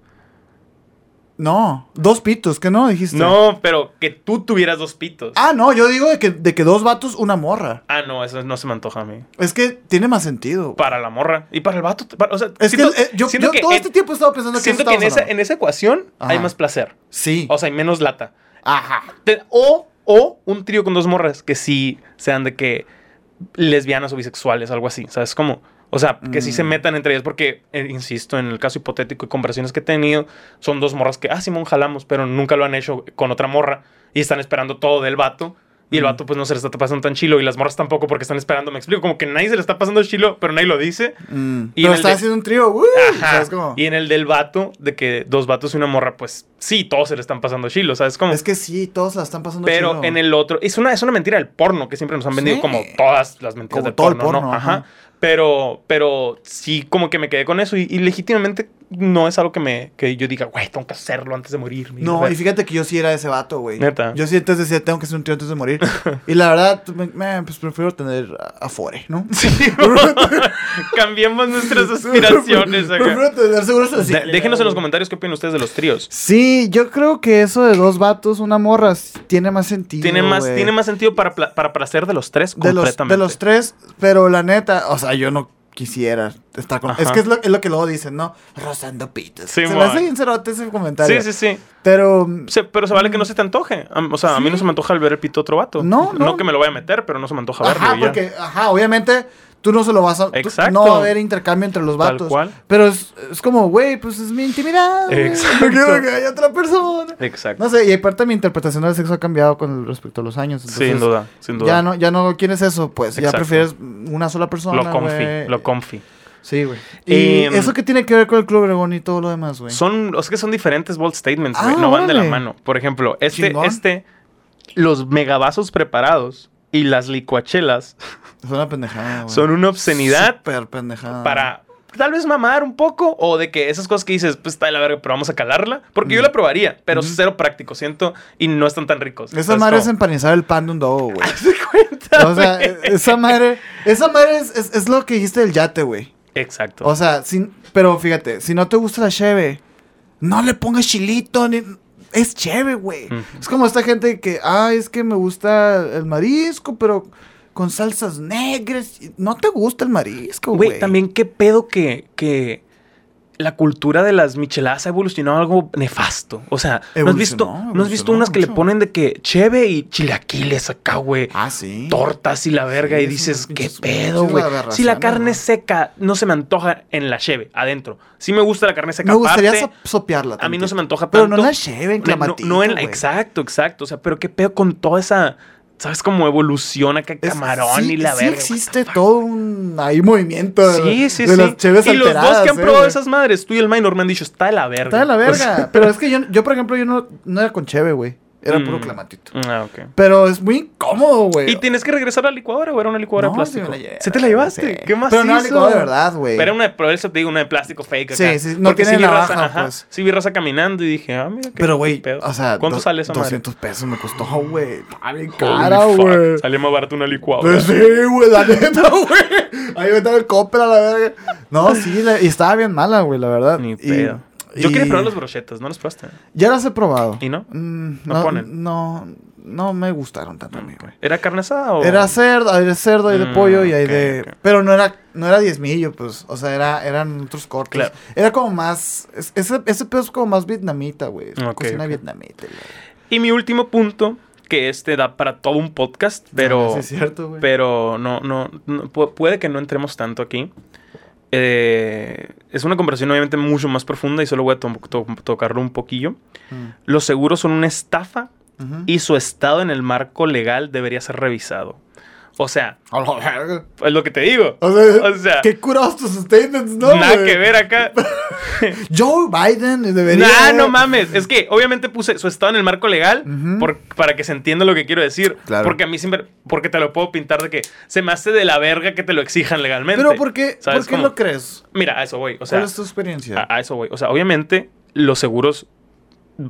No, dos pitos, ¿qué no dijiste? No, pero que tú tuvieras dos pitos. Ah, no, yo digo de que, de que dos vatos, una morra. Ah, no, eso no se me antoja a mí. Es que tiene más sentido. güey. Para la morra. Y para el vato. para- o sea, Es siento- que eh, yo, siento yo que todo en- este tiempo he estado pensando que Siento eso que en esa, hablando. en esa ecuación hay más placer. Sí. O sea, hay menos lata. Ajá. Te- O, o un trío con dos morras que sí sean de que lesbianas o bisexuales, algo así. ¿Sabes cómo? O sea, que sí se Mm. metan entre ellas, porque, eh, insisto, en el caso hipotético y conversaciones que he tenido, son dos morras que, ah, Simón, jalamos, pero nunca lo han hecho con otra morra y están esperando todo del vato. Y el vato, pues, no se le está pasando tan chilo. Y las morras tampoco, porque están esperando. Me explico, como que nadie se le está pasando chilo, pero nadie lo dice. Mm. Y Pero está de- haciendo un trío, ¡uh! ¿sabes cómo? Y en el del vato, de que dos vatos y una morra, pues sí, todos se le están pasando chilo, ¿sabes cómo? Es que sí, todos la están pasando Pero chido. en el otro, es una, es una mentira del porno que siempre nos han vendido Sí. como todas las mentiras Como del todo el porno, ¿no? ajá. Pero, pero sí, como que me quedé con eso y, y legítimamente no es algo que me que yo diga, güey, tengo que hacerlo antes de morir. No, y fíjate que yo sí era ese vato, güey. Neta. Yo sí entonces decía, tengo que hacer un trío antes de morir. y la verdad, me, me- pues prefiero tener a, a Fore, ¿no? Sí, cambiemos nuestras aspiraciones acá. Prefiero tener seguros así. De- déjenos en los comentarios qué opinan ustedes de los tríos. Sí, yo creo que eso de dos vatos, una morra, tiene más sentido. Tiene más, tiene más sentido para, para placer de los tres de los, completamente. de los tres, pero la neta, o sea, yo no quisiera estar con... Ajá. Es que es lo, es lo que luego dicen, ¿no? Rozando pitos. Sí, se me hace bien cerote ese comentario. Sí, sí, sí. Pero... mm, Se- pero se vale que no se te antoje. O sea, a mí no se me antoja el ver el pito a otro vato. No, no. que me lo vaya a meter, pero no se me antoja verlo. Ajá, ya. porque, ajá, obviamente tú no se lo vas a... Exacto. no va a haber intercambio entre los Tal vatos. cual. Pero es, es como, güey, pues es mi intimidad. Exacto. No quiero que haya otra persona. Exacto. No sé, y aparte mi interpretación del sexo ha cambiado con respecto a los años. entonces, sin duda, sin duda. Ya no, ya no quieres eso, pues. Ya prefieres una sola persona. lo comfy, lo comfy. Sí, güey. ¿Y Em, eso qué tiene que ver con el Club Obregón y todo lo demás, güey? Son, es que son diferentes bold statements, güey. Ah, no van de la mano. Por ejemplo, este, Chingón. este, los megavasos preparados y las licuachelas Es una pendejada, güey. son una obscenidad Súper pendejada. para tal vez mamar un poco o de que esas cosas que dices, pues está de la verga, pero vamos a calarla. Porque yo Mm. la probaría, pero Ujú. cero práctico, siento, y no están tan ricos. Esa ¿Sabes madre es empanizar el pan de un dogo, güey. ¿Se cuenta? O sea, e- esa madre, esa madre es, es, es lo que dijiste del yate, güey. Exacto. O sea, sin, pero fíjate, si no te gusta la cheve, no le pongas chilito, ni, es cheve, güey. Es como esta gente que, ah, es que me gusta el marisco, pero con salsas negras. No te gusta el marisco, güey. Güey, también qué pedo que, que la cultura de las micheladas ha evolucionado a algo nefasto. O sea, ¿no has visto, ¿no has visto unas que le ponen de que cheve y chilaquiles acá, güey? Ah, sí. tortas y la verga Sí, y es dices, ¿qué pedo, güey? Si la carne seca no se me antoja en la cheve, adentro. Sí me gusta la carne seca Me gustaría aparte, so- sopearla. A mí no se me antoja Pero no en la cheve, en No, clamatito, no en la- güey. exacto, exacto. O sea, pero qué pedo con toda esa, ¿sabes? Como evoluciona Es- camarón sí- y la sí verga. existe todo un ahí movimiento de, Sí, sí, de sí. las cheves y los dos que han eh, probado esas madres, tú y el minor me han dicho, está de la verga. Está de la verga. pero es que yo, yo, por ejemplo, yo no, no era con cheve, güey. Era puro mm, clamatito. Ah, ok. Pero es muy incómodo, güey. ¿Y tienes que regresar a la licuadora o era una licuadora de No, plástico? sí me la llevé, ¿Se te la llevaste? sí. ¿Qué más Pero no era licuadora de verdad, güey. Pero era una, pero eso te digo, una de plástico fake acá. Sí, sí, no Porque tiene vi navaja, raza, ajá, pues. Sí vi raza caminando y dije, ah, mira qué Pero, güey, o sea... ¿Cuánto sale esa madre? 200 pesos me costó, güey. Holy cara, güey. Salió más barato una licuadora. Pues sí, güey, la neta, güey. Ahí me estaba el copper a la verga. No, sí, la- y estaba bien mala, güey, la verdad. Ni Y- pedo. Yo y- quería probar los brochetas, ¿no los probaste? Ya las he probado. ¿Y no? Mm, ¿No no, ponen? No, no me gustaron tanto a mí, güey. ¿Era carne asada o...? Era cerdo, hay de cerdo, hay de Mm, pollo y hay de... Pero no era, no era diezmillo, pues. O sea, era, eran otros cortes. Claro. Era como más... es- Ese, ese pedo es como más vietnamita, güey. Cocina vietnamita. güey. Y mi último punto, que este da para todo un podcast, pero... Ah, sí es cierto, güey. Pero no, no, no- pu- puede que no entremos tanto aquí. Eh, es una conversación obviamente mucho más profunda y solo voy a to- to- tocarlo un poquillo. Mm. Los seguros son una estafa y su estado en el marco legal debería ser revisado. O sea, es lo que te digo. O sea, O sea, qué curados tus statements, ¿no? nada que ver acá. Joe Biden debería... Nah, no mames. Es que obviamente puse su estado en el marco legal por- para que se entienda lo que quiero decir. Claro. Porque a mí siempre, porque te lo puedo pintar de que se me hace de la verga que te lo exijan legalmente. Pero ¿por qué, ¿Sabes ¿por qué cómo? lo crees? Mira, a eso voy. O sea, ¿Cuál es tu experiencia? a, a eso voy. O sea, obviamente los seguros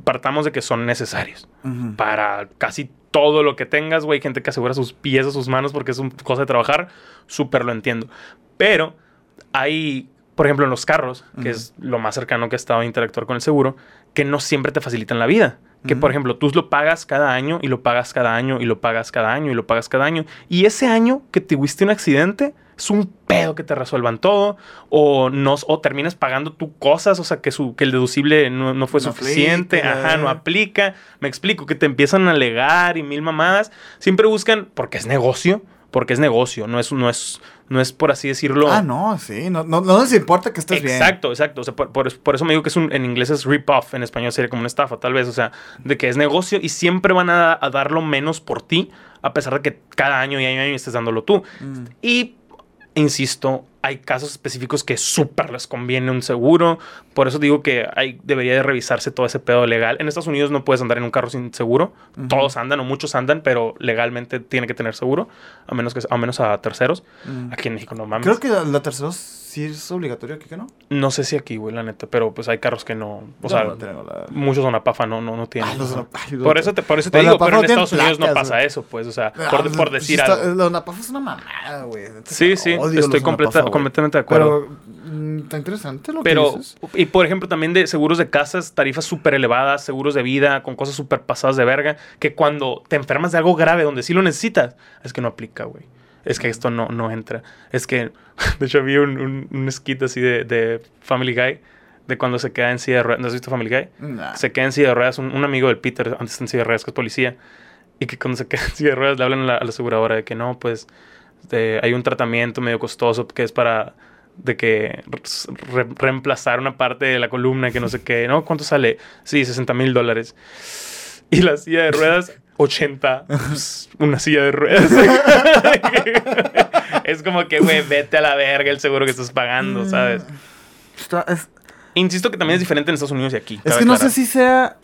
partamos de que son necesarios para casi todo lo que tengas, güey. Gente que asegura sus pies o sus manos porque es una cosa de trabajar. Súper lo entiendo. Pero hay, por ejemplo, en los carros, que es lo más cercano que he estado a interactuar con el seguro, que no siempre te facilitan la vida. Que, por ejemplo, tú lo pagas cada año y lo pagas cada año y lo pagas cada año y lo pagas cada año. Y ese año que tuviste un accidente, es un pedo que te resuelvan todo. O, no, o terminas pagando tú cosas, o sea, que, su, que el deducible no, no fue No suficiente. aplica. Ajá, no aplica. Me explico, que te empiezan a alegar y mil mamadas. Siempre buscan, porque es negocio, porque es negocio, no es, no es, no es por así decirlo. Ah, no, sí. No, no, no les importa que estés bien. Exacto, exacto. O sea, por, por- por eso me digo que es un, en inglés es rip-off, en español sería como una estafa, tal vez. O sea, de que es negocio y siempre van a, a dar lo menos por ti, a pesar de que cada año y año y año estés dándolo tú. Mm. Y, insisto, hay casos específicos que súper les conviene un seguro. Por eso digo que hay, debería de revisarse todo ese pedo legal. En Estados Unidos no puedes andar en un carro sin seguro. Todos andan o muchos andan, pero legalmente tiene que tener seguro, a menos, que, a menos a terceros. Mm. Aquí en México no mames. Creo que la, la tercera sí es obligatorio aquí, que no? No sé si aquí, güey, la neta, pero pues hay carros que no. O sea, no la- muchos Zonapafa no, no, no tienen. Ah, los ay, por eso te, por eso te Los digo, pero en Estados Unidos no pasa eso, pues, o sea, Ah, por, pues, por pues, decir está- algo. La Napafa es una mamada, güey. Sí, sí, estoy completa-. Completamente de acuerdo. Pero mm, está interesante lo que Pero, dices. y por ejemplo, también de seguros de casas, tarifas súper elevadas, seguros de vida, con cosas súper pasadas de verga, que cuando te enfermas de algo grave donde sí lo necesitas, es que no aplica, güey. Es que esto no, no entra. Es que, de hecho, vi un, un, un skit así de, de Family Guy, de cuando se queda en silla de ruedas. ¿No has visto Family Guy? Nah. se queda en silla de ruedas, un, un amigo del Peter, antes en silla de ruedas, que es policía, y que cuando se queda en silla de ruedas le hablan a la, a la aseguradora de que no, pues hay un tratamiento medio costoso que es para de que re- reemplazar una parte de la columna que no sé qué, ¿no? ¿Cuánto sale? Sí, 60 mil dólares. Y la silla de ruedas, 80. Pues, una silla de ruedas. es como que, güey, vete a la verga el seguro que estás pagando, ¿sabes? Está- es, Insisto que también es diferente en Estados Unidos y aquí. es que no sé si sea.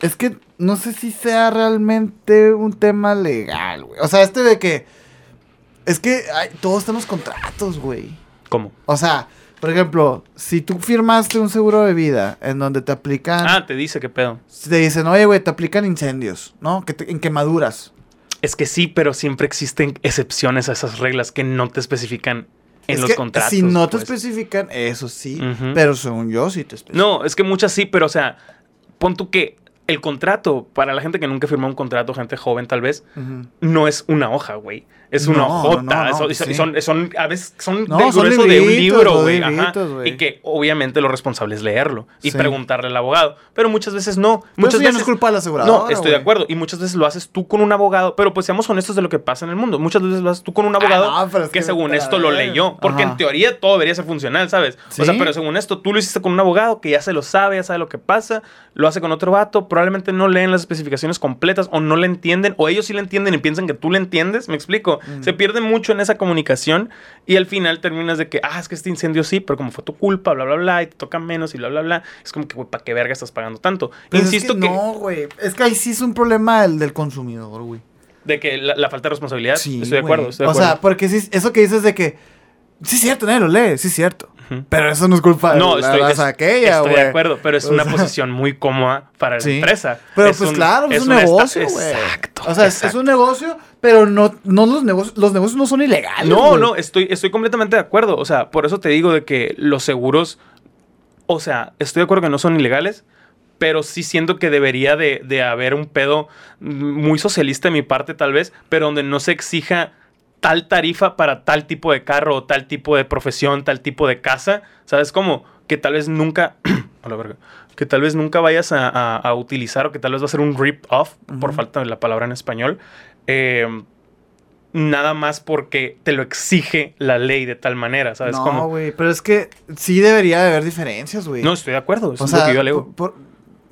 Es que no sé si sea realmente un tema legal, güey. O sea, este de que. Es que ay, todo está en los contratos, güey. ¿Cómo? O sea, por ejemplo, si tú firmaste un seguro de vida en donde te aplican. Ah, te dice qué pedo. Te dicen, oye, güey, te aplican incendios, ¿no? Que te- en quemaduras. Es que sí, pero siempre existen excepciones a esas reglas que no te especifican en Es los que contratos. Si no te pues. especifican, eso sí. Pero según yo, sí te especifican. No, es que muchas sí, pero o sea, pon tú que el contrato, para la gente que nunca firmó un contrato, gente joven tal vez, no es una hoja, güey. Es una No, hojota. no, no, son, pues son- sí. son, son- a veces son del grueso de un libro, güey. Y que obviamente lo responsable es leerlo y Sí. preguntarle al abogado. Pero muchas veces no. Pero Muchas eso ya veces no es culpa de la aseguradora. no, estoy de acuerdo. Y muchas veces lo haces tú con un abogado. Pero pues seamos honestos de lo que pasa en el mundo. Muchas veces lo haces tú con un abogado Ah, es que, que según esto lo leyó. Porque Ajá. en teoría todo debería ser funcional, ¿sabes? O sea, pero según esto, tú lo hiciste con un abogado que ya se lo sabe, ya sabe lo que pasa. Lo hace con otro vato. Probablemente no leen las especificaciones completas o no le entienden. O ellos sí le entienden y piensan que tú le entiendes. ¿Me explico? Mm. Se pierde mucho en esa comunicación. Y al final terminas de que, ah, es que este incendio sí, pero como fue tu culpa, bla, bla, bla, y te toca menos y bla, bla, bla. Es como que, güey, ¿para qué verga estás pagando tanto? Pues Insisto es que, que, No, güey. Es que ahí sí es un problema el del consumidor, güey. de que la, la falta de responsabilidad. Sí, estoy de acuerdo, estoy de O acuerdo. sea, porque sí, eso que dices de que. Sí, es cierto, nadie lo lee, sí, es cierto. Pero eso no es culpa No, de la estoy, raza es- aquella, estoy de acuerdo, pero es O una sea, posición muy cómoda para la empresa. Pero Es pues un- claro, es, un negocio, güey. Exacto. O sea, es- un negocio, pero no, no los negocios, los negocios no son ilegales. No, no, estoy, estoy completamente de acuerdo. O sea, por eso te digo de que los seguros, o sea, estoy de acuerdo que no son ilegales, pero sí siento que debería de, de haber un pedo muy socialista de mi parte tal vez, pero donde no se exija tal tarifa para tal tipo de carro o tal tipo de profesión, tal tipo de casa. ¿Sabes cómo? Que tal vez nunca... a la verga. Que tal vez nunca vayas a, a- a utilizar o que tal vez va a ser un rip-off, por falta de la palabra en español. Eh, nada más porque te lo exige la ley de tal manera, ¿sabes No, güey, pero es que sí debería de haber diferencias, güey. No, estoy de acuerdo. Eso o es sea, lo que yo leo. por- por-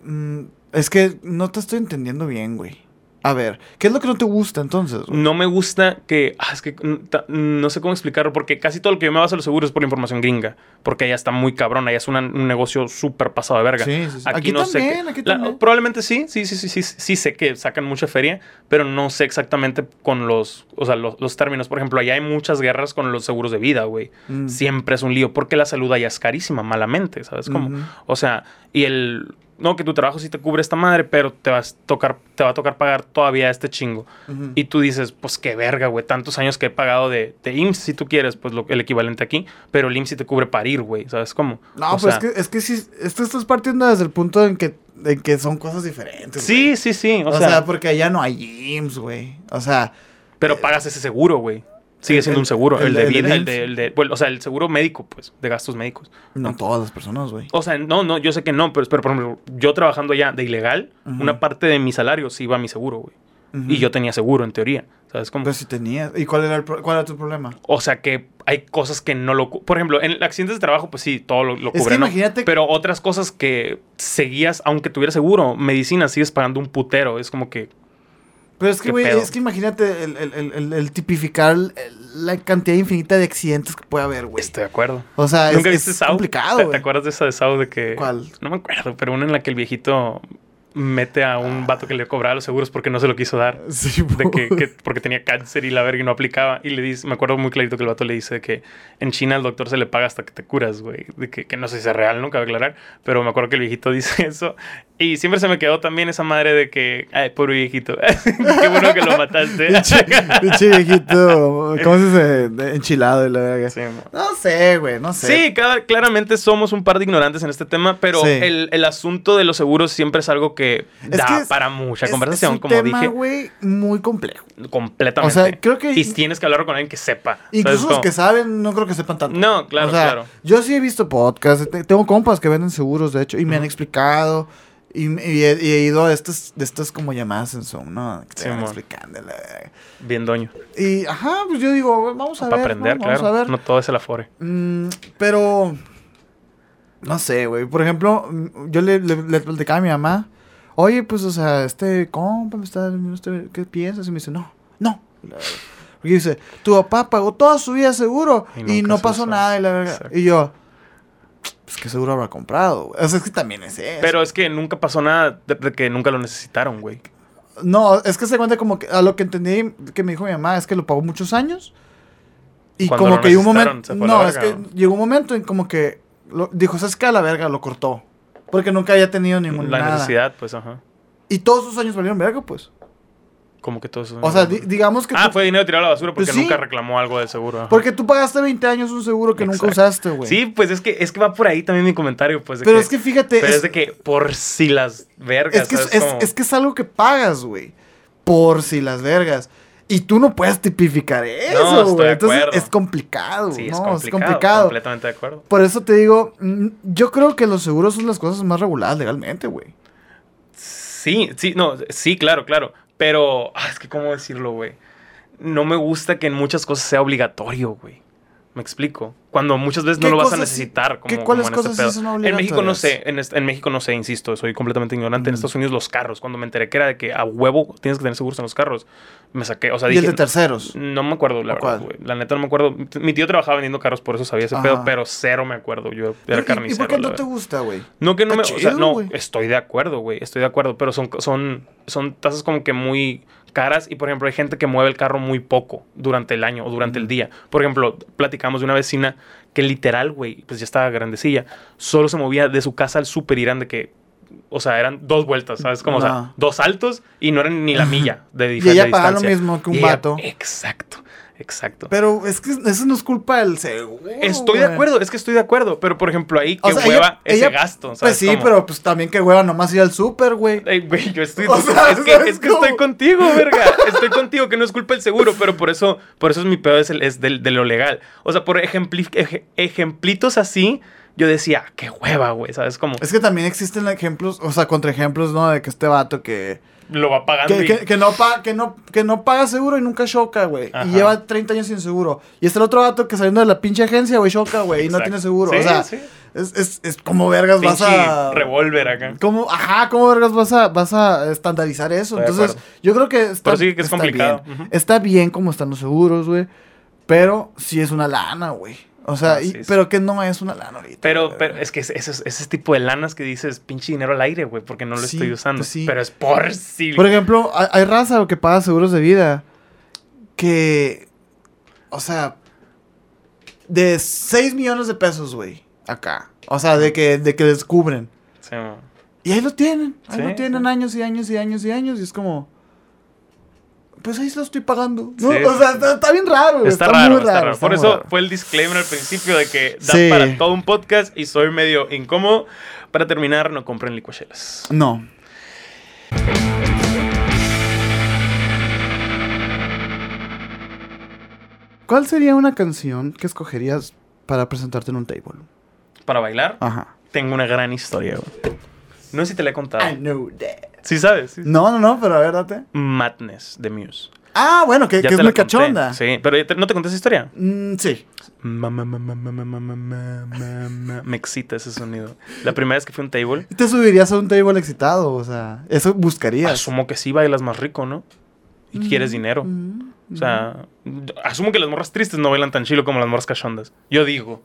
mm, es que no te estoy entendiendo bien, güey. A ver, ¿qué es lo que no te gusta entonces? güey? No me gusta que. ah, es que mm, no sé cómo explicarlo, porque casi todo lo que yo me baso en los seguros es por información gringa. Porque allá está muy cabrón, allá es una- un negocio súper pasado de verga. Sí, sí, sí. Aquí, Aquí no sé. también, qué- aquí la- probablemente sí, sí, sí, sí, sí, sí sé que sacan mucha feria, pero no sé exactamente con los, o sea, los, los términos. Por ejemplo, allá hay muchas guerras con los seguros de vida, güey. Mm. Siempre es un lío, porque la salud allá es carísima, malamente, ¿sabes cómo? Ujú. O sea, y el. No, que tu trabajo sí te cubre esta madre, pero te, vas a tocar, te va a tocar pagar todavía este chingo. Y tú dices, pues qué verga, güey. Tantos años que he pagado de, de IMSS, si tú quieres, pues lo, el equivalente aquí. Pero el IMSS sí te cubre para ir, güey. ¿Sabes cómo? No, O pues sea, es que, es que sí, esto estás partiendo desde el punto en que, en que son cosas diferentes. Sí, sí, sí. O, O, sea, sea, porque allá no hay gyms, güey. O sea, pero pagas ese seguro, güey. Sigue el- siendo un seguro. el- El, de vida, el de, el de- bueno, o sea, el seguro médico, pues, de gastos médicos. no todas las personas, güey. O sea, no, no, yo sé que no, pero, pero por ejemplo, yo trabajando ya de ilegal, una parte de mi salario sí iba a mi seguro, güey. Y yo tenía seguro, en teoría. ¿Sabes cómo? Pues si tenías. ¿Y cuál era, el pro- cuál era tu problema? O sea que hay cosas que no lo... Por ejemplo, en accidentes de trabajo, pues sí, todo lo, lo Es que cubre, ¿no? imagínate- Pero otras cosas que seguías, aunque tuvieras seguro, medicina, sigues pagando un putero. Es como que... Pero es que, ¿Qué güey, es que imagínate el, el- el- el- el tipificar la cantidad infinita de accidentes que puede haber, güey. Estoy de acuerdo. O sea, es, ¿Nunca es viste Saw? complicado, ¿Te, te acuerdas de esa de Saw de que... ¿Cuál? No me acuerdo, pero una en la que el viejito mete a un vato que le cobraba los seguros porque no se lo quiso dar. Sí, De que, que- porque tenía cáncer y la verga y no aplicaba. Y le dice, me acuerdo muy clarito que el vato le dice que en China el doctor se le paga hasta que te curas, güey. De que, que no sé si es real, nunca voy a aclarar. Pero me acuerdo que el viejito dice eso. Y siempre se me quedó también esa madre de que, ay, pobre viejito. Qué bueno que lo mataste. Pinche viejito, ¿cómo se dice? Enchilado y la verga. Sí. No sé, güey, no sé. Sí, cada- claramente somos un par de ignorantes en este tema, pero Sí. el, el asunto de los seguros siempre es algo que Es da que es- para mucha conversación, es un como tema, dije, güey, muy complejo. completamente. O sea, creo que- Y tienes que hablar con alguien que sepa. ¿sabes Incluso los que saben, no creo que sepan tanto. No, claro, O sea, claro. Yo sí he visto podcasts, te- tengo compas que venden seguros, de hecho, y me han explicado. Y, y he, y he ido a estas, de estas como llamadas en Zoom, ¿no? Que te Sí, van explicando. Bien doño. Y, ajá, pues yo digo, vamos a Para ver. aprender, ¿no? Vamos claro. a ver. No todo es el afore. Mm, pero, no sé, güey. Por ejemplo, yo le, le, le platicaba a mi mamá, oye, pues, o sea, este compa me está, ¿qué piensas? Y me dice, no, no. Y dice, tu papá pagó toda su vida seguro Y no pasó nada. Y, la. Exacto. y yo, pues, ¿qué seguro habrá comprado? güey? O sea, es que también es eso. Pero es que nunca pasó nada de, que nunca lo necesitaron, güey. No, es que se cuenta como que a lo que entendí que me dijo mi mamá es que lo pagó muchos años. Y Cuando como que llegó un momento. No, es que llegó un momento en como que lo- dijo, ¿sabes qué? A la verga lo cortó. Porque nunca había tenido ningún La nada. necesidad, pues, ajá. Y todos sus años valieron verga, pues. Como que todo eso. O sea, di- digamos que ah, tú- fue dinero tirado a la basura porque Pues sí. nunca reclamó algo de seguro. ajá. Porque tú pagaste 20 años un seguro que nunca usaste, güey. Sí, pues es que, es que va por ahí también mi comentario. Pues, de Pero es que fíjate, Pero es- es, de que por si las vergas. Es que es, ¿sabes? es- Como- es que es algo que pagas, güey. Por si las vergas. Y tú no puedes tipificar eso, güey. Entonces es complicado, Sí, es ¿no? complicado, es complicado. Completamente de acuerdo. Por eso te digo, mm, yo creo que los seguros son las cosas más reguladas legalmente, güey. Sí, sí, no, sí, claro, claro. Pero, ah, es que, ¿cómo decirlo, güey? No me gusta que en muchas cosas sea obligatorio, güey. ¿Me explico? Cuando muchas veces no ¿Qué lo vas a necesitar. Como, qué- como cuáles en este cosas pedo. sí son En México no sé, en, en México no sé, insisto, soy completamente ignorante. En Mm. Estados Unidos los carros, cuando me enteré que era de que a huevo tienes que tener seguros en los carros, me saqué, o sea, y dije... el de terceros. No me acuerdo, la güey. La neta no me acuerdo. Mi tío trabajaba vendiendo carros, por eso sabía ese Ajá. pedo, pero cero me acuerdo. Yo ¿Y- era y- carnicero. ¿Y por qué no te gusta, güey? No que no me, o sea, no, estoy de acuerdo, güey, estoy de acuerdo, pero son, son, son tasas como que muy caras y por ejemplo hay gente que mueve el carro muy poco durante el año o durante el día. Por ejemplo, platicamos de una vecina que literal, güey, pues ya estaba grandecilla, solo se movía de su casa al súper y eran de que, o sea, eran dos vueltas, ¿sabes? Como, o sea, dos saltos y no eran ni la milla de Y diferencia. ella paga lo mismo que un Y ella- vato. Exacto, exacto. Pero es que eso no es culpa del seguro. Estoy de acuerdo, es que estoy de acuerdo, pero por ejemplo ahí que O sea, hueva ella- ese ella- gasto, Pues ¿sabes sí, cómo? pero pues también que hueva nomás ir al súper, güey. Ey, güey, yo estoy. O sea, es que, estoy contigo, verga. Estoy contigo, que no es culpa del seguro, pero por eso, por eso es mi pedo, es, el- es del- de lo legal. O sea, por ejempli- ej- ejemplitos así, yo decía, qué hueva, güey, ¿sabes? Como Es que también existen ejemplos, o sea, contraejemplos, ¿no? De que este vato que... lo va pagando. Que, y- que- que no pa- que, no, que no paga seguro y nunca choca, güey. Y lleva 30 años sin seguro. Y está el otro vato que saliendo de la pinche agencia, güey, choca, güey, y no tiene seguro. Sí, o sea, sí. es, es, es como vergas vas a... revólver acá. ¿Cómo, ajá, ¿cómo vergas vas a, vas a estandarizar eso? Estoy Entonces, yo creo que está, Pero sí que es está complicado. bien. Está bien como están los seguros, güey. Pero sí es una lana, güey. O sea, Ah, y- sí, sí. pero que no es una lana ahorita. Pero, güey. pero es que ese, ese, tipo de lanas que dices, pinche dinero al aire, güey, porque no lo Sí, estoy usando. pues sí. Pero es por si. Por ejemplo, hay, hay raza que paga seguros de vida que, o sea, de 6 millones de pesos, güey, acá. O sea, de que, de que les cubren. Sí. Y ahí lo tienen. Ahí lo tienen años y años y años y años. Y es como, pues ahí se lo estoy pagando. ¿no? Sí, o sea, está, está bien raro. Está, raro, muy está raro. está Por eso raro. fue el disclaimer al principio de que da Sí. para todo un podcast y soy medio incómodo. Para terminar, no compren licuachelas. No. ¿Cuál sería una canción que escogerías para presentarte en un table? Para bailar, Ajá. tengo una gran historia, güey. No sé si te la he contado. I that. Sí sabes. No, no, no, pero a ver, date. Madness de Muse. Ah, bueno, que, es muy cachonda. Sí, pero ¿no te conté esa historia? Sí. Me excita ese sonido. La primera vez que fui a un table. ¿Te subirías a un table excitado? O sea, eso buscarías. Asumo que sí bailas más rico, ¿no? Y mm, quieres dinero. Mm, o sea, mm. asumo que las morras tristes no bailan tan chilo como las morras cachondas. Yo digo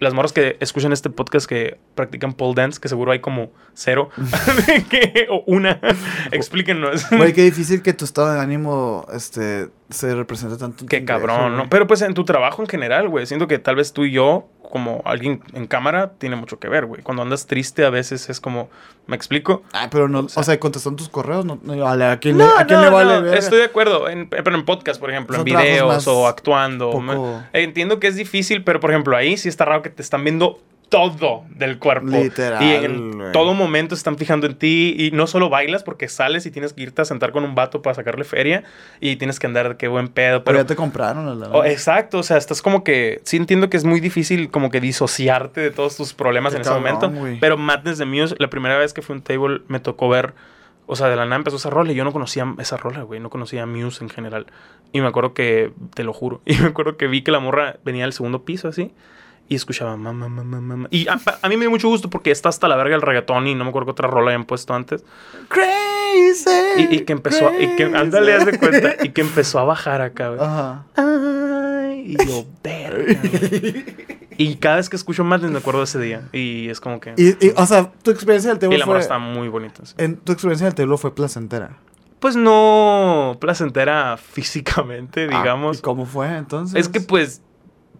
las morras que escuchan este podcast que practican pole dance, que seguro hay como cero, que- o una, explíquenos. Güey, qué difícil que tu estado de ánimo este, se represente tanto. Qué cabrón, ¿no? Pero pues en tu trabajo en general, güey, siento que tal vez tú y yo, como alguien en cámara, tiene mucho que ver, güey. Cuando andas triste a veces es como, ¿me explico? Ah, pero no, o sea- sea, contestando tus correos, no, ¿a quién, le, ¿a quién le vale verga? estoy de acuerdo. En- pero en podcast, por ejemplo, Son en videos o actuando. poco- me- Entiendo que es difícil, pero por ejemplo, ahí sí está raro que te están viendo todo del cuerpo. Literal, Y en todo momento se están fijando en ti. Y no solo bailas porque sales y tienes que irte a sentar con un vato para sacarle feria. Y tienes que andar de qué buen pedo. Pero ya te compraron. a la Oh, exacto, o sea, estás como que. Sí, entiendo que es muy difícil como que disociarte de todos tus problemas Qué en ese cabrón, momento. güey. Pero Madness de Muse, la primera vez que fui a un table, me tocó ver. O sea, de la nada empezó esa rola y yo no conocía esa rola, güey. No conocía Muse en general. Y me acuerdo que, te lo juro, y me acuerdo que vi que la morra venía al segundo piso así. Y escuchaba mamá, mamá, mamá. Y a, a mí me dio mucho gusto porque está hasta la verga el reggaetón y no me acuerdo qué otra rola habían puesto antes. Crazy. Y, y que empezó, a- y que, ándale, haz de cuenta, y que empezó a bajar acá, güey. Ajá. Ay, y yo, verga. y cada vez que escucho Madness me acuerdo de ese día. Y es como que. Y, y, o sea, tu experiencia del la fue... está muy bonita. sí. En, tu experiencia del table fue placentera. Pues no placentera físicamente, Ah, digamos. ¿Y cómo fue entonces? es que, pues,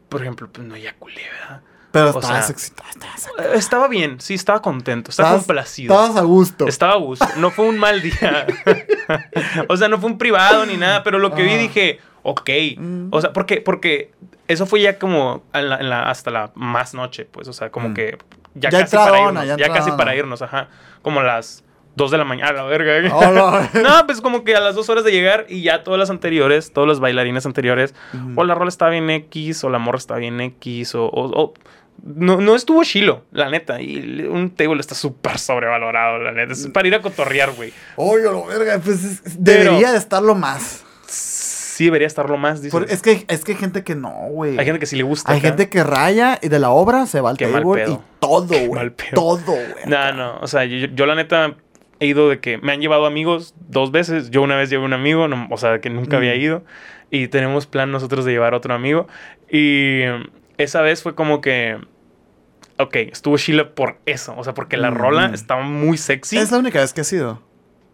por ejemplo, pues no eyaculé, ¿verdad? Pero O estabas sea, excitado. Estabas, Estaba bien, sí, estaba contento, estaba estabas- complacido. estabas a gusto. Estaba a gusto. No fue un mal día. o sea, no fue un privado ni nada, pero lo que vi dije, ok. Mm. O sea, porque, porque eso fue ya como en la- en la- hasta la más noche, pues. O sea, como Mm. que ya, Ya casi para irnos. ya Ya, casi para irnos, ajá. Como las 2 de la mañana, la verga. Hola. no, pues como que a las dos horas de llegar y ya todas las anteriores, todos los bailarines anteriores, o la rola estaba bien X, o la morra estaba bien X, o... o- o- no, no estuvo chilo, la neta. Y un table está súper sobrevalorado, la neta. Es para ir a cotorrear, güey. Oye, lo verga, pues es- debería de estarlo más. Sí debería estarlo más, dices. Por- es, que, es que hay gente que no, güey. Hay gente que sí le gusta. Hay acá. gente que raya y de la obra se va al Qué mal table y pedo. todo, güey. mal. Todo, güey. No, no. O sea, yo, yo la neta he ido de que me han llevado amigos dos veces. Yo una vez llevé un amigo, no- o sea, que nunca había Mm. ido. Y tenemos plan nosotros de llevar otro amigo. Y esa vez fue como que. Ok, estuvo chile por eso. O sea, porque la Mm. rola estaba muy sexy. Es la única vez que ha sido.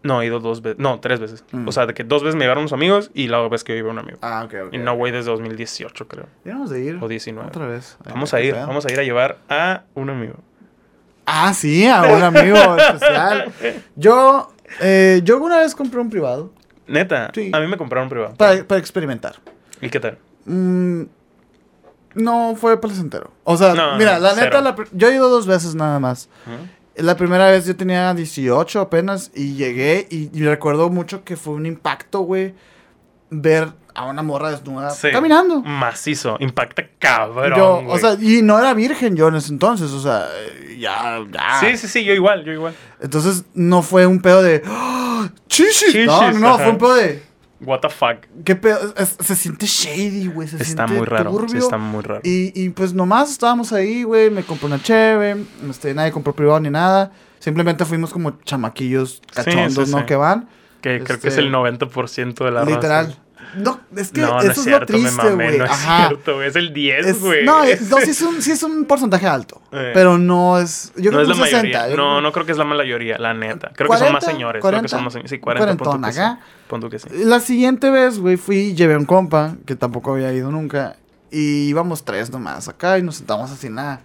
No, he ido dos veces. No, tres veces. Mm. O sea, de que dos veces me llevaron unos amigos y la vez que yo llevé un amigo. Ah, ok, ok. Y no voy desde 2018, creo. Vamos a ir. O 19. Otra vez. Vamos a ir, vamos a ir a llevar a un amigo. Ah, sí, a un amigo especial. Yo, eh, yo alguna vez compré un privado Neta, Sí. a mí me compraron privado. para, para experimentar. ¿Y qué tal? Mm, no fue placentero. O sea, No, mira, la neta, la yo he ido dos veces nada más. ¿Mm? La primera vez yo tenía 18 apenas y llegué y, y recuerdo mucho que fue un impacto, güey, ver a una morra desnuda Sí. caminando. Macizo, impacta cabrón. yo, o sea, y no era virgen yo en ese entonces, o sea, ya, ya. sí, sí, sí, yo igual, yo igual. Entonces no fue un pedo de chichis. Chichis, no, no, no, ajá. fue un pedo de What the fuck. qué pedo, Es- se siente shady, güey, se Está siente muy raro. Sí, turbio. está muy raro. Y, y pues nomás estábamos ahí, güey, me compré una cheve, este, nadie compró privado ni nada. Simplemente fuimos como chamaquillos cachondos, sí, ¿no? sí. Que van. Que creo que es este, el 90% de la raza. No, es que No, no eso es es, cierto, lo triste, güey. no es Ajá. cierto, güey. Es el 10, Es- güey. no, es, no, sí es, un, sí es un porcentaje alto. Eh. Pero no es. Yo no creo es que la un 60. mayoría. yo No, no creo que es la mayoría, la neta. Creo que son más 40, señores. Creo que son 40, más señores. Sí, 40 punto cuarentón que sí. acá. Punto que sí. La siguiente vez, güey, fui y llevé a un compa que tampoco había ido nunca. Y íbamos tres nomás acá y nos sentamos así nada.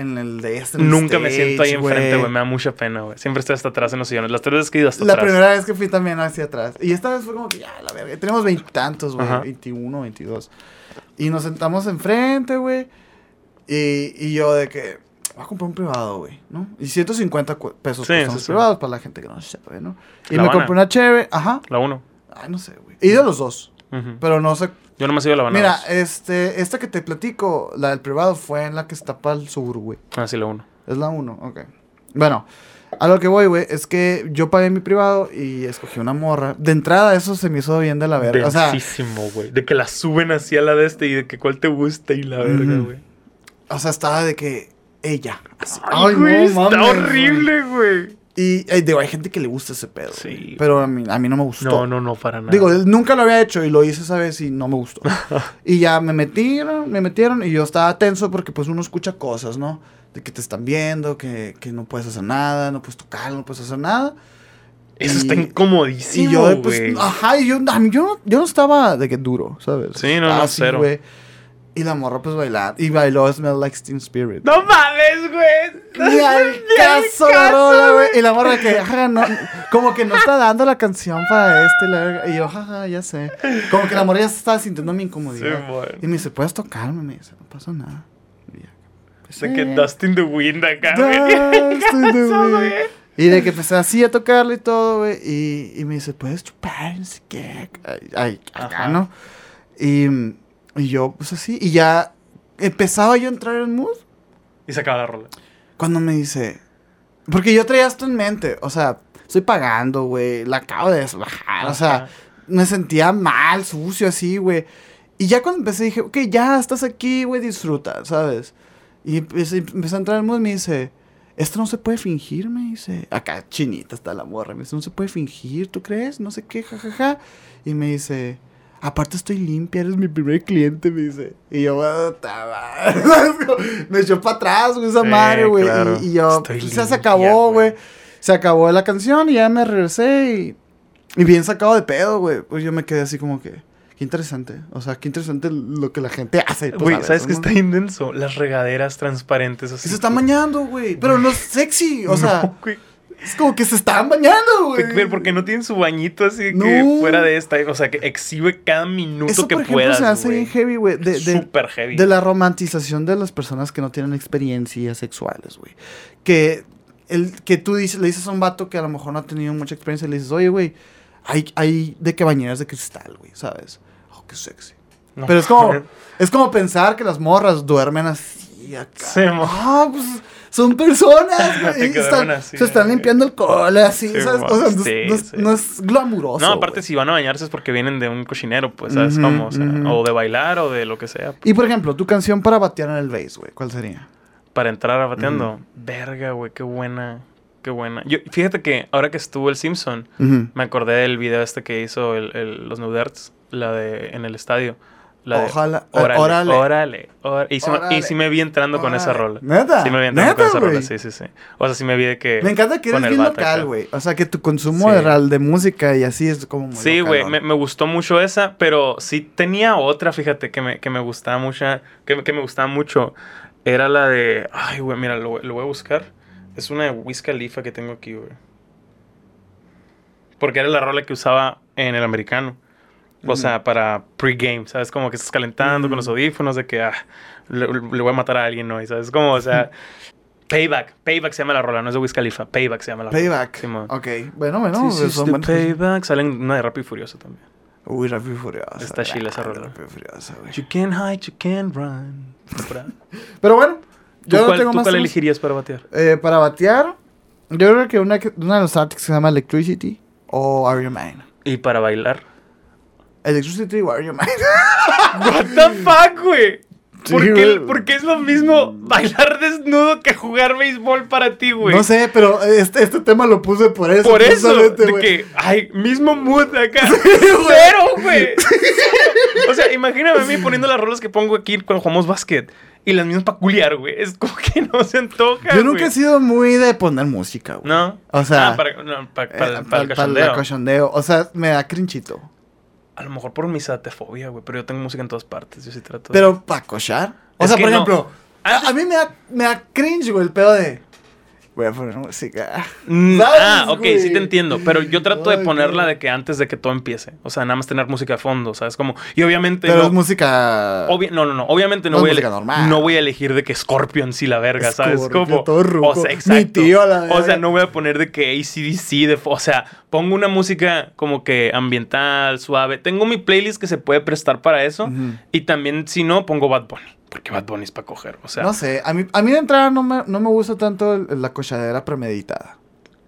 En el de este. Nunca me siento ahí enfrente, güey. Me da mucha pena, güey. Siempre estoy hasta atrás en los sillones. Las tres veces que he ido hasta La atrás. primera vez que fui también hacia atrás. Y esta vez fue como que ya, la verga. Tenemos veintitantos, güey. 21, 22. Y nos sentamos enfrente, güey. Y, y yo de que voy a comprar un privado, güey, ¿no? Y 150 cu- pesos Sí, sí, privados para la gente que no sepa, ¿no? Y La me Habana. compré una chévere. Ajá. La uno. Ay, no sé, güey. Y de los dos. Pero no sé. Yo nomás he ido a la Habana. Mira, este, esta que te platico, la del privado, fue en la que está para el sur, güey. Ah, sí, la uno. Es la 1, ok. Bueno, a lo que voy, güey, es que yo pagué mi privado y escogí una morra. De entrada, eso se me hizo bien de la verga. O sea, güey. De que la suben así a la de este y de que cuál te gusta y la verga, güey. o sea, estaba de que ella. Así. Ay, güey, está mames, horrible, güey. Y eh, digo, hay gente que le gusta ese pedo. Sí. güey, Pero a mí, a mí no me gustó. No, no, no, para nada. Digo, nunca lo había hecho y lo hice esa vez y no me gustó. y ya me metieron, me metieron y yo estaba tenso porque pues uno escucha cosas, ¿no? De que te están viendo, que, que no puedes hacer nada, no puedes tocar, no puedes hacer nada. Eso y- está incomodísimo, Y yo, güey. pues, ajá, y yo, yo, no- yo no estaba de que duro, ¿sabes? Sí, no, Estaba no, así, cero. güey. Y la morra, pues, bailar. Y bailó Smell Like Teen Spirit. ¡No mames, güey! Ni al caso la rola, güey. Y la morra que, no, como que no está dando la canción para este, la. Y yo, jaja, ya sé. Como que la morra ya se estaba sintiendo mi incomodidad. Sí, bueno. y me dice, ¿puedes tocarme? Me dice, no pasa nada. Y ya, pues, que. Dust in the Wind acá, güey. Dust in the wind. Y de que empecé así a tocarle y todo, güey. Y, y me dice, ¿puedes chupar? No sé qué. Ay, ay, acá. ¿no? Y, y yo, pues así. Y ya empezaba yo a entrar en mood. Y se acaba la rola. Cuando me dice. Porque yo traía esto en mente. O sea, estoy pagando, güey. La acabo de desbajar. O sea, me sentía mal, sucio, así, güey. Y ya cuando empecé dije, ok, ya estás aquí, güey, disfruta, ¿sabes? Y empecé, empecé a entrar en mood y me dice, esto no se puede fingir, me dice. Acá chinita está la morra. Me dice, no se puede fingir, ¿tú crees? No sé qué, jajaja. Y me dice, aparte estoy limpia, eres mi primer cliente, me dice. Y yo, me echó para atrás, güey, esa Sí, madre, güey. claro. Y, y yo, pues, ya se limpia, acabó, güey. Se acabó la canción y ya me regresé y, y bien sacado de pedo, güey. Pues yo me quedé así como que, Qué interesante. O sea, qué interesante lo que la gente hace. pues, Güey, ¿sabes qué está indenso? Las regaderas transparentes así. Y se están bañando, güey. Pero no es sexy. O sea. Es como que se están bañando, güey. Pero porque no tienen su bañito así que fuera de esta. O sea, que exhibe cada minuto Eso, que por ejemplo, puedas. se hace bien heavy, güey. De, de, Súper heavy. de la romantización de las personas que no tienen experiencias sexuales, güey. Que, el, que tú dices, le dices a un vato que a lo mejor no ha tenido mucha experiencia y le dices, oye, güey, hay, hay de que bañeras de cristal, güey, ¿sabes? Oh, qué sexy. No. Pero es como, es como pensar que las morras duermen así acá. Sí, Ah, pues son personas, güey. Están- así, se están limpiando el cole así, Sí, ¿sabes? mo- O sea, no, es- sí, no es, sí. no es glamuroso. No, aparte güey. si van a bañarse es porque vienen de un cochinero, pues, ¿sabes cómo? O, sea, ujú. o de bailar o de lo que sea. Y por ejemplo, tu canción para batear en el bass, güey, ¿cuál sería? Para entrar a bateando. Verga, güey, qué buena. Qué buena. Yo, fíjate que ahora que estuvo el Simpson, me acordé del video este que hizo el, el- los Nuderts, la de en el estadio. La Ojalá. Órale, órale. órale, órale. Y, sí y sí me vi entrando con esa rola. ¿Neta? Sí me vi entrando con ¿Neta, esa rola, sí, sí, sí. O sea, sí me vi de que... Me encanta que eres bien local, güey. O sea, que tu consumo Sí. de, de música y así es como muy Sí, güey, me, me gustó mucho esa, pero sí tenía otra, fíjate, que me, que me gustaba mucho, que, que me gustaba mucho. Era la de, ay, güey, mira, lo, lo voy a buscar. Es una de Wiz Khalifa que tengo aquí, güey. Porque era la rola que usaba en el americano. O sea, para pre-game, ¿sabes? Como que estás calentando con los audífonos de que, ah, le, le voy a matar a alguien hoy, ¿sabes? Como, o sea, Payback. Payback se llama la rola, no es de Wiz Khalifa. Payback se llama la rola. Payback. Ok. Bueno, bueno. This is son the buenas- payback. Salen una de Rápido y Furioso también. Uy, Rápido y Furioso. Está chila esa rola. Rápido y Furioso, güey. You can't hide, you can't run. Pero bueno, ¿Tú yo no cuál, tengo tú más cuál elegirías para batear? Eh, para batear, yo creo que una, una de los artistas se llama Electricity o Are You Mine. ¿Y para bailar? Electricity o Are You Mine. What the fuck, güey? Sí, ¿Por, qué, es lo mismo bailar desnudo que jugar béisbol para ti, güey? No sé, pero este, este tema lo puse por eso. Por eso, de que, ay, mismo mood acá. Cero, güey. o sea, imagíname a mí poniendo las rolas que pongo aquí cuando jugamos básquet. Y las mismas para culiar, güey. Es como que no se antoja, Yo nunca he sido muy de poner música, güey. ¿No? O sea, Ah, para, no, Eh, para- para el para- el cachondeo. O sea, me da crinchito. A lo mejor por mi satefobia, güey. Pero yo tengo música en todas partes. Yo sí trato de- Pero para cochar. O Es sea, por no. ejemplo, a, a mí me da, me da cringe, güey, el pedo de. Voy a poner música. Mm, ¿Sabes, ah, ok, sí te entiendo. Pero yo trato de ponerla de que antes de que todo empiece. O sea, nada más tener música de fondo, ¿sabes? Como, y obviamente Pero no. es música. no, no, no. Obviamente no, voy, a normal. no voy a elegir de que Scorpion sí la verga, ¿sabes? Scorpio, Como, todo ruco. o sea, Mi exacto. tío a la o sea, verga. no voy a poner de que ACDC, de, o sea, pongo una música como que ambiental, suave. Tengo mi playlist que se puede prestar para eso. Y también, si no, pongo Bad Bunny. Porque Bad Bunny es para coger. O sea, No sé, a mí, a mí de entrada no me, no me gusta tanto el- la cochadera premeditada.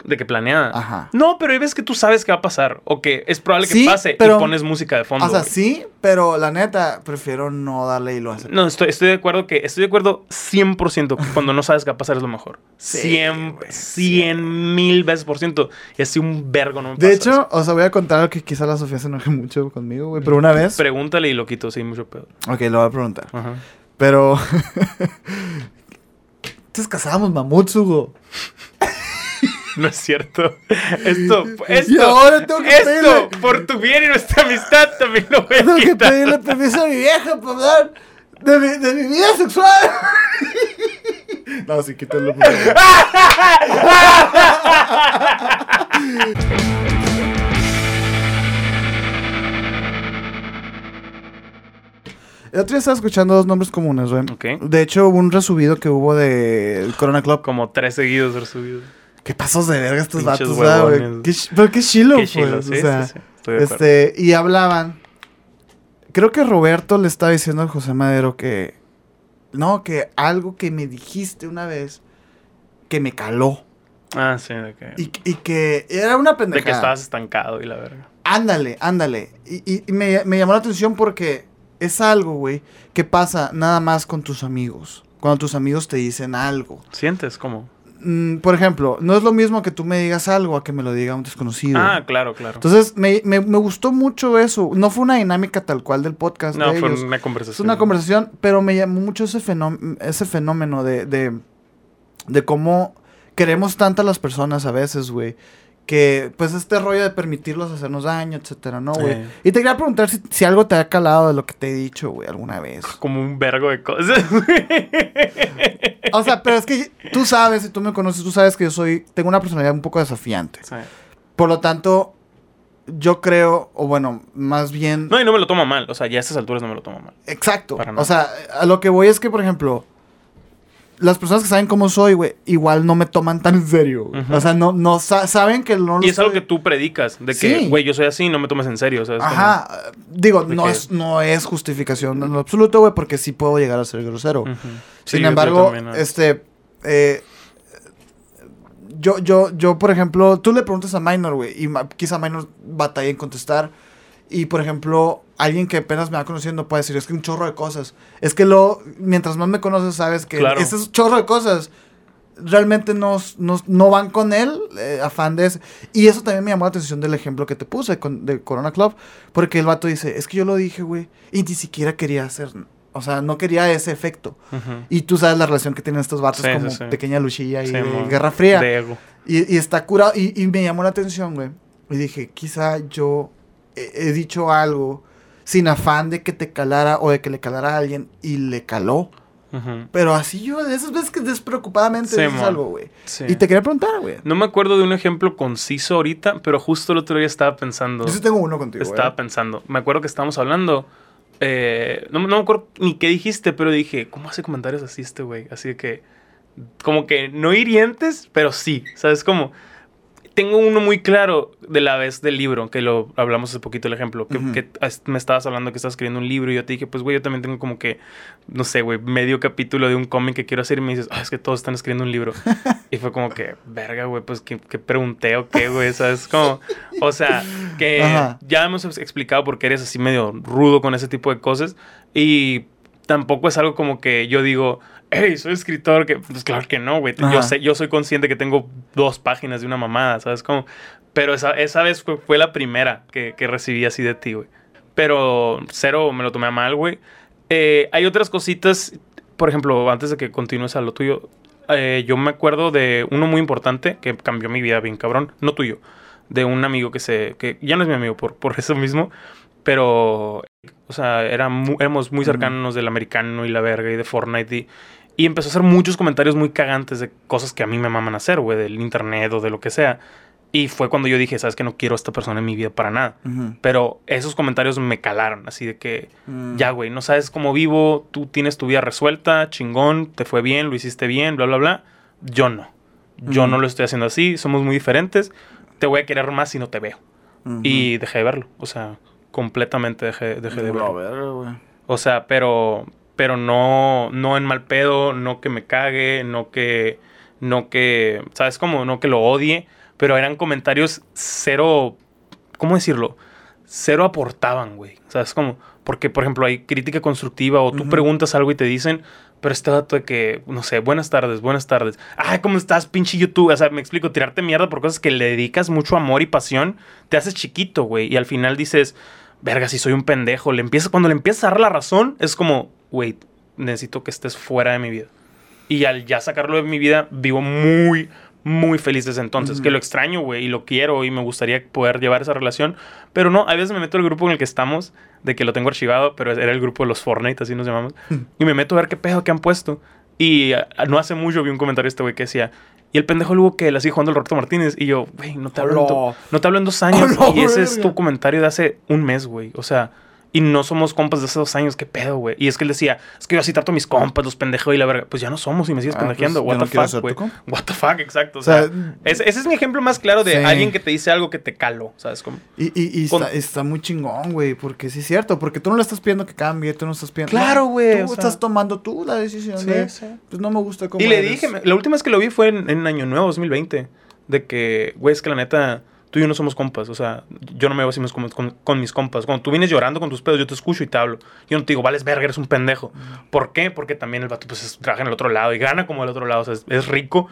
de que planeada. Ajá. No, pero hay veces que tú sabes que va a pasar. O que es probable que Sí, pase pero- y pones música de fondo. o sea, sí, pero la neta, prefiero no darle hilo a ese. No, estoy, estoy de acuerdo que estoy de acuerdo 100% que cuando no sabes qué va a pasar es lo mejor. Sí, 100, güey, 100 mil veces por ciento. Y así un vergo no me De pasa hecho, eso. o sea, voy a contar algo que quizá la Sofía se enoje mucho conmigo, güey. Pero una vez. Pregúntale y lo quito sin mucho pedo. Ok, lo voy a preguntar. Ajá. Pero. Entonces cazábamos mamuts, Hugo. No es cierto. Esto, esto, Y ahora tengo que esto, pedirle- por tu bien y nuestra amistad también lo voy a Tengo que quitar. pedirle permiso a mi vieja para hablar de mi, de mi vida sexual. no, sí, quítalo. El otro día estaba escuchando dos nombres comunes, güey. Ok. De hecho, hubo un resubido que hubo de Corona Club. Como tres seguidos resubidos. ¿Qué pasos de verga estos Pinches vatos, ¿verdad, güey? Qué Pero qué chilo, Qué pues. chilo, o sí, sea, sí, sí. De este, y hablaban. Creo que Roberto le estaba diciendo a José Madero que. No, que algo que me dijiste una vez que me caló. Ah, sí, de que, Y, y que era una de pendejada. que estabas estancado y la verga. Ándale, ándale. Y, y- y me, me llamó la atención porque es algo, güey, que pasa nada más con tus amigos. Cuando tus amigos te dicen algo. ¿Sientes cómo? Mm, por ejemplo, no es lo mismo que tú me digas algo a que me lo diga un desconocido. Ah, claro, claro. Entonces, me, me- me gustó mucho eso. No fue una dinámica tal cual del podcast. no, de fue ellos. una Es conversación. una conversación, pero me llamó mucho ese, fenó- ese fenómeno de, de, de cómo queremos tanto a las personas a veces, güey, que pues este rollo de permitirlos hacernos daño, etcétera, ¿no, güey? Y te quería preguntar si, si algo te ha calado de lo que te he dicho, güey, alguna vez. Como un vergo de cosas. O sea, pero es que tú sabes, si tú me conoces, tú sabes que yo soy, tengo una personalidad un poco desafiante. Sí. Por lo tanto, yo creo, o bueno, más bien... No, y no me lo tomo mal. O sea, ya a estas alturas no me lo tomo mal. Exacto. Para. O sea, a lo que voy es que, por ejemplo, las personas que saben cómo soy, güey, igual no me toman tan en serio. O sea, no, no sa- saben que no lo Y es algo que tú predicas. De que, Sí. güey, yo soy así, no me tomes en serio. ¿sabes? Como- Ajá. Digo, de no es, no es justificación en lo absoluto, güey, porque sí puedo llegar a ser grosero. Sin Sí, embargo, también, ¿no? este. eh, yo, yo, yo, por ejemplo, tú le preguntas a Minor, güey, y quizá Minor batalla en contestar. Y, por ejemplo, alguien que apenas me va conociendo puede decir, es que un chorro de cosas. Es que lo, mientras más me conoces, sabes que Claro. ese chorro de cosas realmente no, no, no van con él, eh, afán de ese. Y eso también me llamó la atención del ejemplo que te puse con, de Corona Club, porque el vato dice, es que yo lo dije, güey, y ni siquiera quería hacer, o sea, no quería ese efecto. Y tú sabes la relación que tienen estos vatos Sí, como sí. pequeña luchilla y de Guerra Fría. De ego. Y, y está curado. Y, y me llamó la atención, güey. Y dije, quizá yo he, dicho algo sin afán de que te calara o de que le calara a alguien y le caló. Pero así yo, de esas veces que despreocupadamente Sí, dices mon. algo, güey. Sí. Y te quería preguntar, güey. No me acuerdo de un ejemplo conciso ahorita, pero justo el otro día estaba pensando. Yo sí tengo uno contigo, Estaba güey. pensando. Me acuerdo que estábamos hablando. eh, no, no me acuerdo ni qué dijiste, pero dije, ¿cómo hace comentarios así este güey? Así que. Como que no hirientes, pero sí. ¿Sabes cómo? Tengo uno muy claro de la vez del libro, que lo hablamos hace poquito el ejemplo, que, que me estabas hablando que estás escribiendo un libro y yo te dije, pues güey, yo también tengo como que, no sé, güey, medio capítulo de un cómic que quiero hacer y me dices, ah, es que todos están escribiendo un libro. y fue como que, verga, güey, pues que, pregunté o qué, güey, ¿sabes? Como, o sea, que Ajá. ya hemos explicado por qué eres así medio rudo con ese tipo de cosas y tampoco es algo como que yo digo, hey, soy escritor, que pues claro que no, güey. Yo sé, yo soy consciente que tengo dos páginas de una mamada, ¿sabes? Como, pero esa, esa vez fue, fue la primera que, que recibí así de ti, güey. Pero cero me lo tomé a mal, güey. Eh, hay otras cositas, por ejemplo, antes de que continúes a lo tuyo, eh, yo me acuerdo de uno muy importante que cambió mi vida bien cabrón, no tuyo, de un amigo que se, que ya no es mi amigo por, por eso mismo, pero, o sea, era mu- éramos muy cercanos del americano y la verga y de Fortnite y, y empezó a hacer muchos comentarios muy cagantes de cosas que a mí me maman hacer, güey, del internet o de lo que sea. Y fue cuando yo dije, sabes que no quiero a esta persona en mi vida para nada. Pero esos comentarios me calaron, así de que, Mm. ya, güey, no sabes cómo vivo, tú tienes tu vida resuelta, chingón, te fue bien, lo hiciste bien, bla, bla, bla. Yo no. Yo no lo estoy haciendo así, somos muy diferentes. Te voy a querer más si no te veo. Y dejé de verlo, o sea, completamente dejé, dejé de verlo. güey. O sea, pero, pero no, no en mal pedo, no que me cague, no que, no que, ¿sabes cómo? No que lo odie, pero eran comentarios cero, ¿cómo decirlo? Cero aportaban, güey. ¿Sabes cómo? Porque, por ejemplo, hay crítica constructiva o tú preguntas algo y te dicen, pero este dato de que, no sé, buenas tardes, buenas tardes. Ay, ¿cómo estás, pinche YouTube? O sea, me explico, tirarte mierda por cosas que le dedicas mucho amor y pasión, te haces chiquito, güey. Y al final dices, verga, si soy un pendejo. Le empiezas, cuando le empiezas a dar la razón, es como, güey, necesito que estés fuera de mi vida. Y al ya sacarlo de mi vida, vivo muy, muy feliz desde entonces. Que lo extraño, güey, y lo quiero y me gustaría poder llevar esa relación. Pero no, a veces me meto al grupo en el que estamos, de que lo tengo archivado, pero era el grupo de los Fortnite, así nos llamamos. y me meto a ver qué pedo que han puesto. Y ah, no hace mucho vi un comentario de este güey que decía, y el pendejo luego que la sigue jugando el Roberto Martínez. Y yo, güey, no te hablo en, no te hablo en dos años. Hola, y ese es tu comentario de hace un mes, güey. O sea, y no somos compas de hace dos años. ¿Qué pedo, güey? Y es que él decía, es que yo así trato a mis compas, los pendejos y la verga. Pues ya no somos y me sigues Ah, pues, pendejeando. yo What no the quiero fuck, güey. What the fuck, exacto. O O sea, sea, ese, ese es mi ejemplo más claro de Sí. alguien que te dice algo que te caló, ¿sabes? Como, Y, y, y Con- está, está muy chingón, güey, porque sí es cierto, porque tú no le estás pidiendo que cambie, tú no estás pidiendo... Claro, no, güey, Tú o sea- estás tomando tú la decisión Sí, de, sí. pues no me gusta cómo Y le eres. dije, la última vez que lo vi fue en, en Año Nuevo 2020, de que, güey, es que la neta, tú y yo no somos compas, o sea, yo no me veo así com- con, con mis compas. Cuando tú vienes llorando con tus pedos, yo te escucho y te hablo. Yo no te digo, vales verga, eres un pendejo. ¿Por qué? Porque también el vato, pues, es- trabaja en el otro lado y gana como el otro lado, o sea, es, es rico.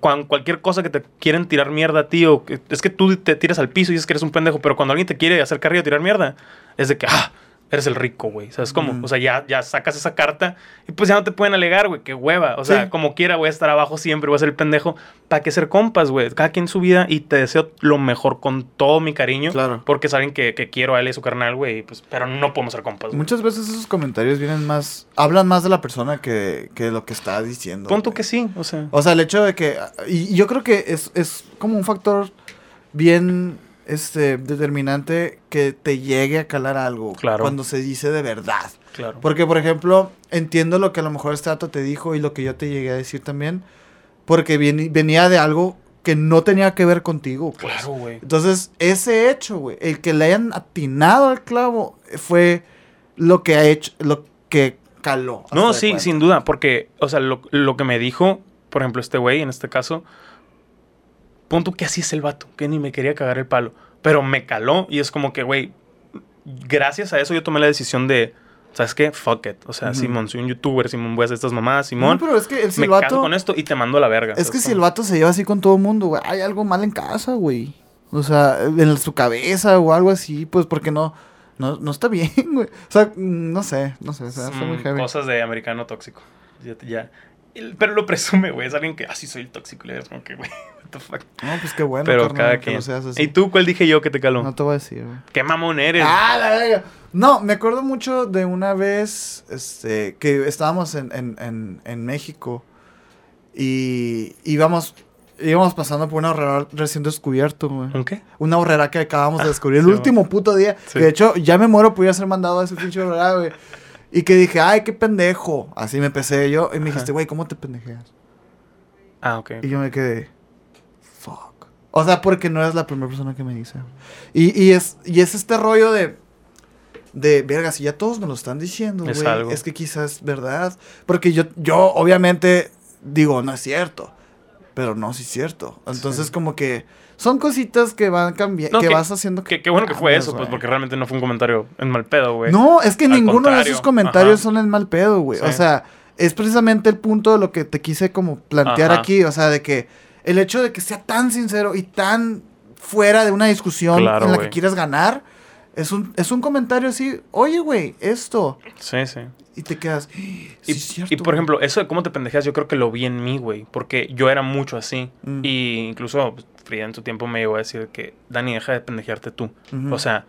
Cuando cualquier cosa que te quieren tirar mierda a ti, o que- es que tú te tiras al piso y dices que eres un pendejo, pero cuando alguien te quiere hacer carrilla o tirar mierda, es de que, ah, eres el rico, güey. ¿Sabes cómo? Ujú. O sea, ya, ya sacas esa carta y pues ya no te pueden alegar, güey. Qué hueva. O sea, Sí. como quiera, voy a estar abajo siempre, voy a ser el pendejo. ¿Para qué ser compas, güey? Cada quien su vida y te deseo lo mejor con todo mi cariño. Claro. Porque saben que, que quiero a él y su carnal, güey. Pues, pero no podemos ser compas, güey. Muchas veces esos comentarios vienen más. Hablan más de la persona que, que lo que está diciendo. Punto que sí, o sea. O sea, el hecho de que. Y y yo creo que es, es como un factor bien este, determinante que te llegue a calar algo. Claro. Cuando se dice de verdad. Claro. Porque, por ejemplo, entiendo lo que a lo mejor este dato te dijo y lo que yo te llegué a decir también. Porque venía de algo que no tenía que ver contigo. Pues. Claro, güey. Entonces, ese hecho, güey, el que le hayan atinado al clavo eh, fue lo que ha hecho, lo que caló. No, sí, sin duda, porque, o sea, lo, lo que me dijo, por ejemplo, este güey, en este caso, punto que así es el vato, que ni me quería cagar el palo, pero me caló y es como que, güey, gracias a eso yo tomé la decisión de, ¿sabes qué? Fuck it. O sea, Ujú. Simón, soy un youtuber, Simón, voy a hacer estas No, Simón, pero es que el me silbato. caso con esto y te mando a la verga. Es que ¿sabes si el vato se lleva así con todo el mundo, güey, hay algo mal en casa, güey. O sea, en su cabeza o algo así, pues porque no, no, no está bien, güey. O sea, no sé, no sé, o sea, está muy Mm, heavy. Cosas de americano tóxico. Ya, ya. Pero lo presume, güey. Es alguien que, así soy el tóxico. Y le como que, güey, the fuck. No, pues qué bueno, Pero carnal, cada que quien. seas así. ¿Y tú cuál dije yo que te caló? No te voy a decir, güey. ¿Qué mamón eres? Ah, la verga. No, me acuerdo mucho de una vez este, que estábamos en, en, en, en México y íbamos, íbamos pasando por una horrera recién descubierto, güey. ¿Un qué? Una horrera que acabamos de descubrir el sí, último puto día. Sí. Que de hecho, ya me muero, podía ser mandado a ese pinche horrera, güey. Y que dije, ay, qué pendejo. Así me empecé yo. Y me dijiste, güey, ¿cómo te pendejeas? Ah, ok. Y yo me quedé. O sea, porque no eres la primera persona que me dice. Y, y, es, y es este rollo de, de, verga, si ya todos me lo están diciendo, Es güey, algo. es que quizás es verdad. Porque yo, yo obviamente digo, no es cierto. Pero no, sí es cierto. Entonces, Sí. como que son cositas que van cambiando, No, que, que- vas haciendo Qué, qué bueno que fue eso, pues, porque realmente no fue un comentario en mal pedo, güey. No, es que Al ninguno de esos comentarios ajá. son en mal pedo, güey. O sea, es precisamente el punto de lo que te quise como plantear Ajá. aquí. O sea, de que el hecho de que sea tan sincero y tan fuera de una discusión Claro, en la que quieras ganar, es un, es un comentario así, oye, güey, esto. Sí, sí. Y te quedas, "Sí, Y, es cierto, y, por güey". ejemplo, eso de cómo te pendejeas, yo creo que lo vi en mí, güey. Porque yo era mucho así. Mm. Y incluso pues, Frida en su tiempo me llegó a decir que, Dani, deja de pendejearte tú. O sea,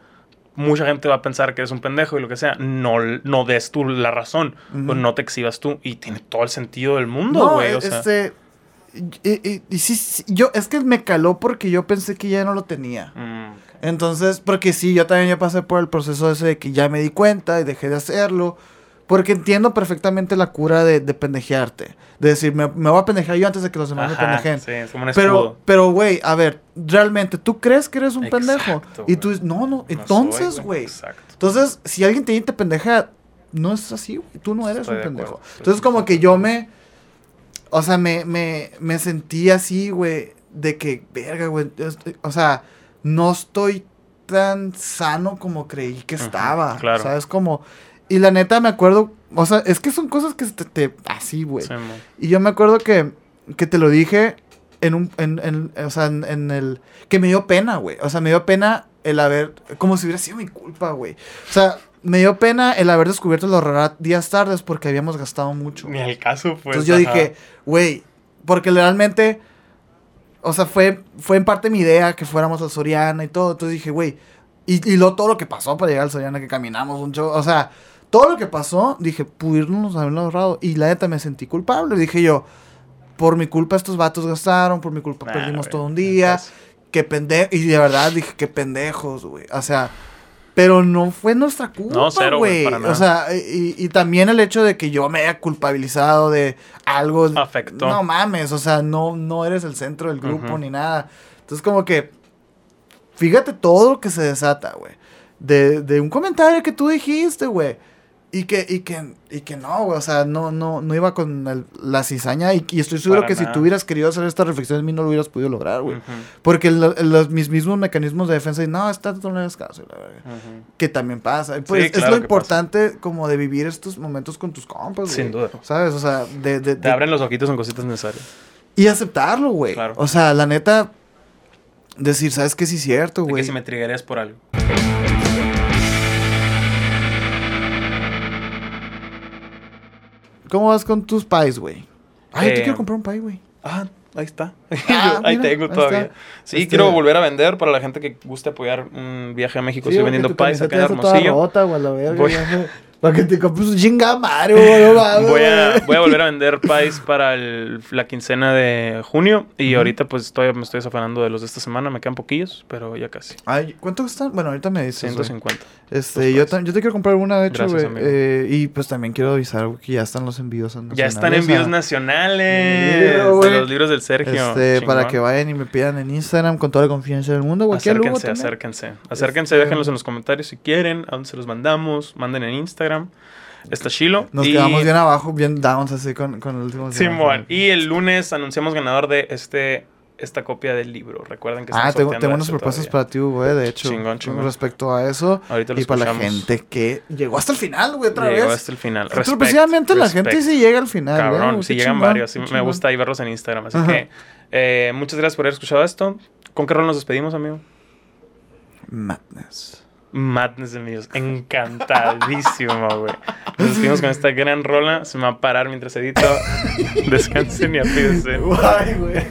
mucha gente va a pensar que eres un pendejo y lo que sea. No, no des tú la razón. O no te exhibas tú. Y tiene todo el sentido del mundo, No, güey. o sea, este. Y, y- y sí, sí, yo, es que me caló porque yo pensé que ya no lo tenía. mm, Entonces, porque sí, yo también ya pasé por el proceso ese de que ya me di cuenta y dejé de hacerlo. Porque entiendo perfectamente la cura de, de pendejearte. De decir, me, me voy a pendejear yo antes de que los demás me ajá, pendejen. sí, es como un Pero, pero, güey, a ver, realmente, ¿tú crees que eres un Exacto, pendejo? Y güey. tú dices, no, no, No entonces, güey. Exacto. Entonces, si alguien te, te pendeja, no es así, güey. Tú no eres Estoy un de pendejo. acuerdo, Entonces, como que yo me. O sea, me, me, me sentí así, güey. De que, verga, güey. O sea, no estoy tan sano como creí que estaba. claro. ¿Sabes? Como. Y la neta me acuerdo. O sea, es que son cosas que te. te- así, güey. Sí. Y yo me acuerdo que, que te lo dije en un, en, en- o sea, en, en el, que me dio pena, güey. O sea, me dio pena el haber, como si hubiera sido mi culpa, güey. O sea, me dio pena el haber descubierto la horror días tardes porque habíamos gastado mucho. Ni al caso, pues. Entonces yo ajá. dije, güey, porque realmente, o sea, fue, fue en parte mi idea que fuéramos al Soriana y todo. Entonces dije, güey, y, y luego todo lo que pasó para llegar al Soriana, que caminamos un show, o sea, todo lo que pasó, dije, pudimos haberlo ahorrado. Y la neta me sentí culpable. Dije yo, por mi culpa estos vatos gastaron, por mi culpa Nah, perdimos todo un día. Que pendejo. Y de verdad dije, qué pendejos, güey. O sea, pero no fue nuestra culpa, No, güey, nada. O sea, y, y también el hecho de que yo me haya culpabilizado de algo. Afectó. No mames, o sea, no, no eres el centro del grupo ni nada. Entonces, como que. Fíjate todo lo que se desata, güey. De, de un comentario que tú dijiste, güey. Y que, y que, y que no, güey. O sea, no, no, no iba con el- la cizaña. Y, y estoy seguro Para que si tú hubieras querido hacer esta reflexión en mí, no lo hubieras podido lograr, güey. ujú, Porque lo- los, mis mismos mecanismos de defensa, y no, está no le caso, la verga. ujú. Que también pasa. Pues Sí, es claro lo importante como de vivir estos momentos con tus compas, güey. Sin duda. ¿Sabes? O sea, de, de- Te abren los ojitos en cositas necesarias. y aceptarlo, güey. Claro. O sea, la neta, decir, ¿sabes qué? Sí es cierto, güey. que si me triggerías por algo. ¿Cómo vas con tus pies, güey? Ay, yo Eh, te quiero comprar un pie, güey. Ah, ahí está. Ah, ahí mira, tengo ahí todavía. está. Sí, Este- quiero volver a vender para la gente que guste apoyar un viaje a México. Sí, Estoy vendiendo pies acá en está toda Hermosillo. rota, güey, la verga, Voy- Para que te compres un chinga Mario, güey, no mames, Voy a, güey. voy a volver a vender pies para el- la quincena de junio. Y ahorita pues estoy, me estoy desafanando de los de esta semana. Me quedan poquillos, pero ya casi. Ay, ¿cuánto están? Bueno, ahorita me dices, güey. 150. Este, Los yo, yo te quiero comprar una, de hecho, güey. Eh, y pues también quiero avisar que ya están los envíos nacionales. Ya están envíos sea, nacionales de los libros del Sergio. Este, para que vayan y me pidan en Instagram con toda la confianza del mundo. Acérquense, acérquense. Acérquense, Este- déjenlos en los comentarios si quieren, a dónde se los mandamos, manden en Instagram. Está chilo. Nos Y- quedamos bien abajo, bien downs así con, con el último. Simón. Y el lunes anunciamos ganador de este esta copia del libro. Recuerden que Ah, tengo, tengo unas propuestas todavía. para ti, güey, de hecho. Chingón, chingón. respecto a eso. Ahorita lo Y para la gente que llegó hasta el final, güey, otra Llegó vez. hasta el final. Precisamente la gente sí llega al final. ¿eh, Cabrón, güey? Qué llegan chingón, varios. sí me gusta ahí verlos en Instagram. Así Ajá. que eh, muchas gracias por haber escuchado esto. ¿Con qué rol nos despedimos, amigo? Madness. Madness de míos. Encantadísimo, güey. Nos despedimos con esta gran rola. Se me va a parar mientras edito. Descansen y apídense. Guay, güey.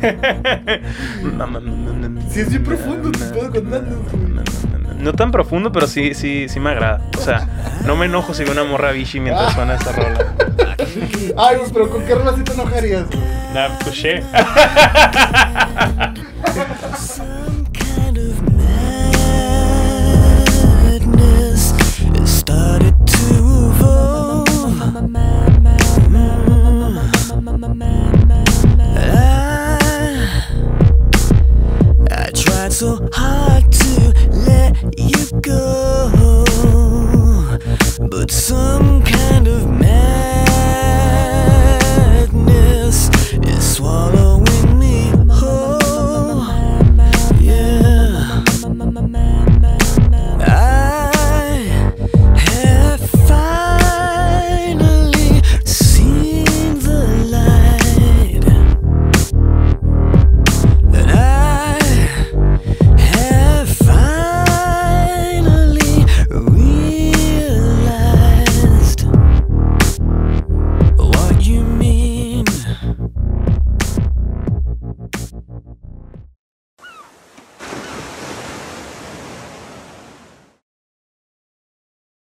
Sí, es bien profundo. No tan profundo, pero sí, sí, sí me agrada. O sea, no me enojo si veo una morra bichi mientras suena esta rola. Ay, pues, pero ¿con qué rola sí te enojarías, güey? Nah, touché. Mm. so hard to let you go But some kind of madness is swallowing.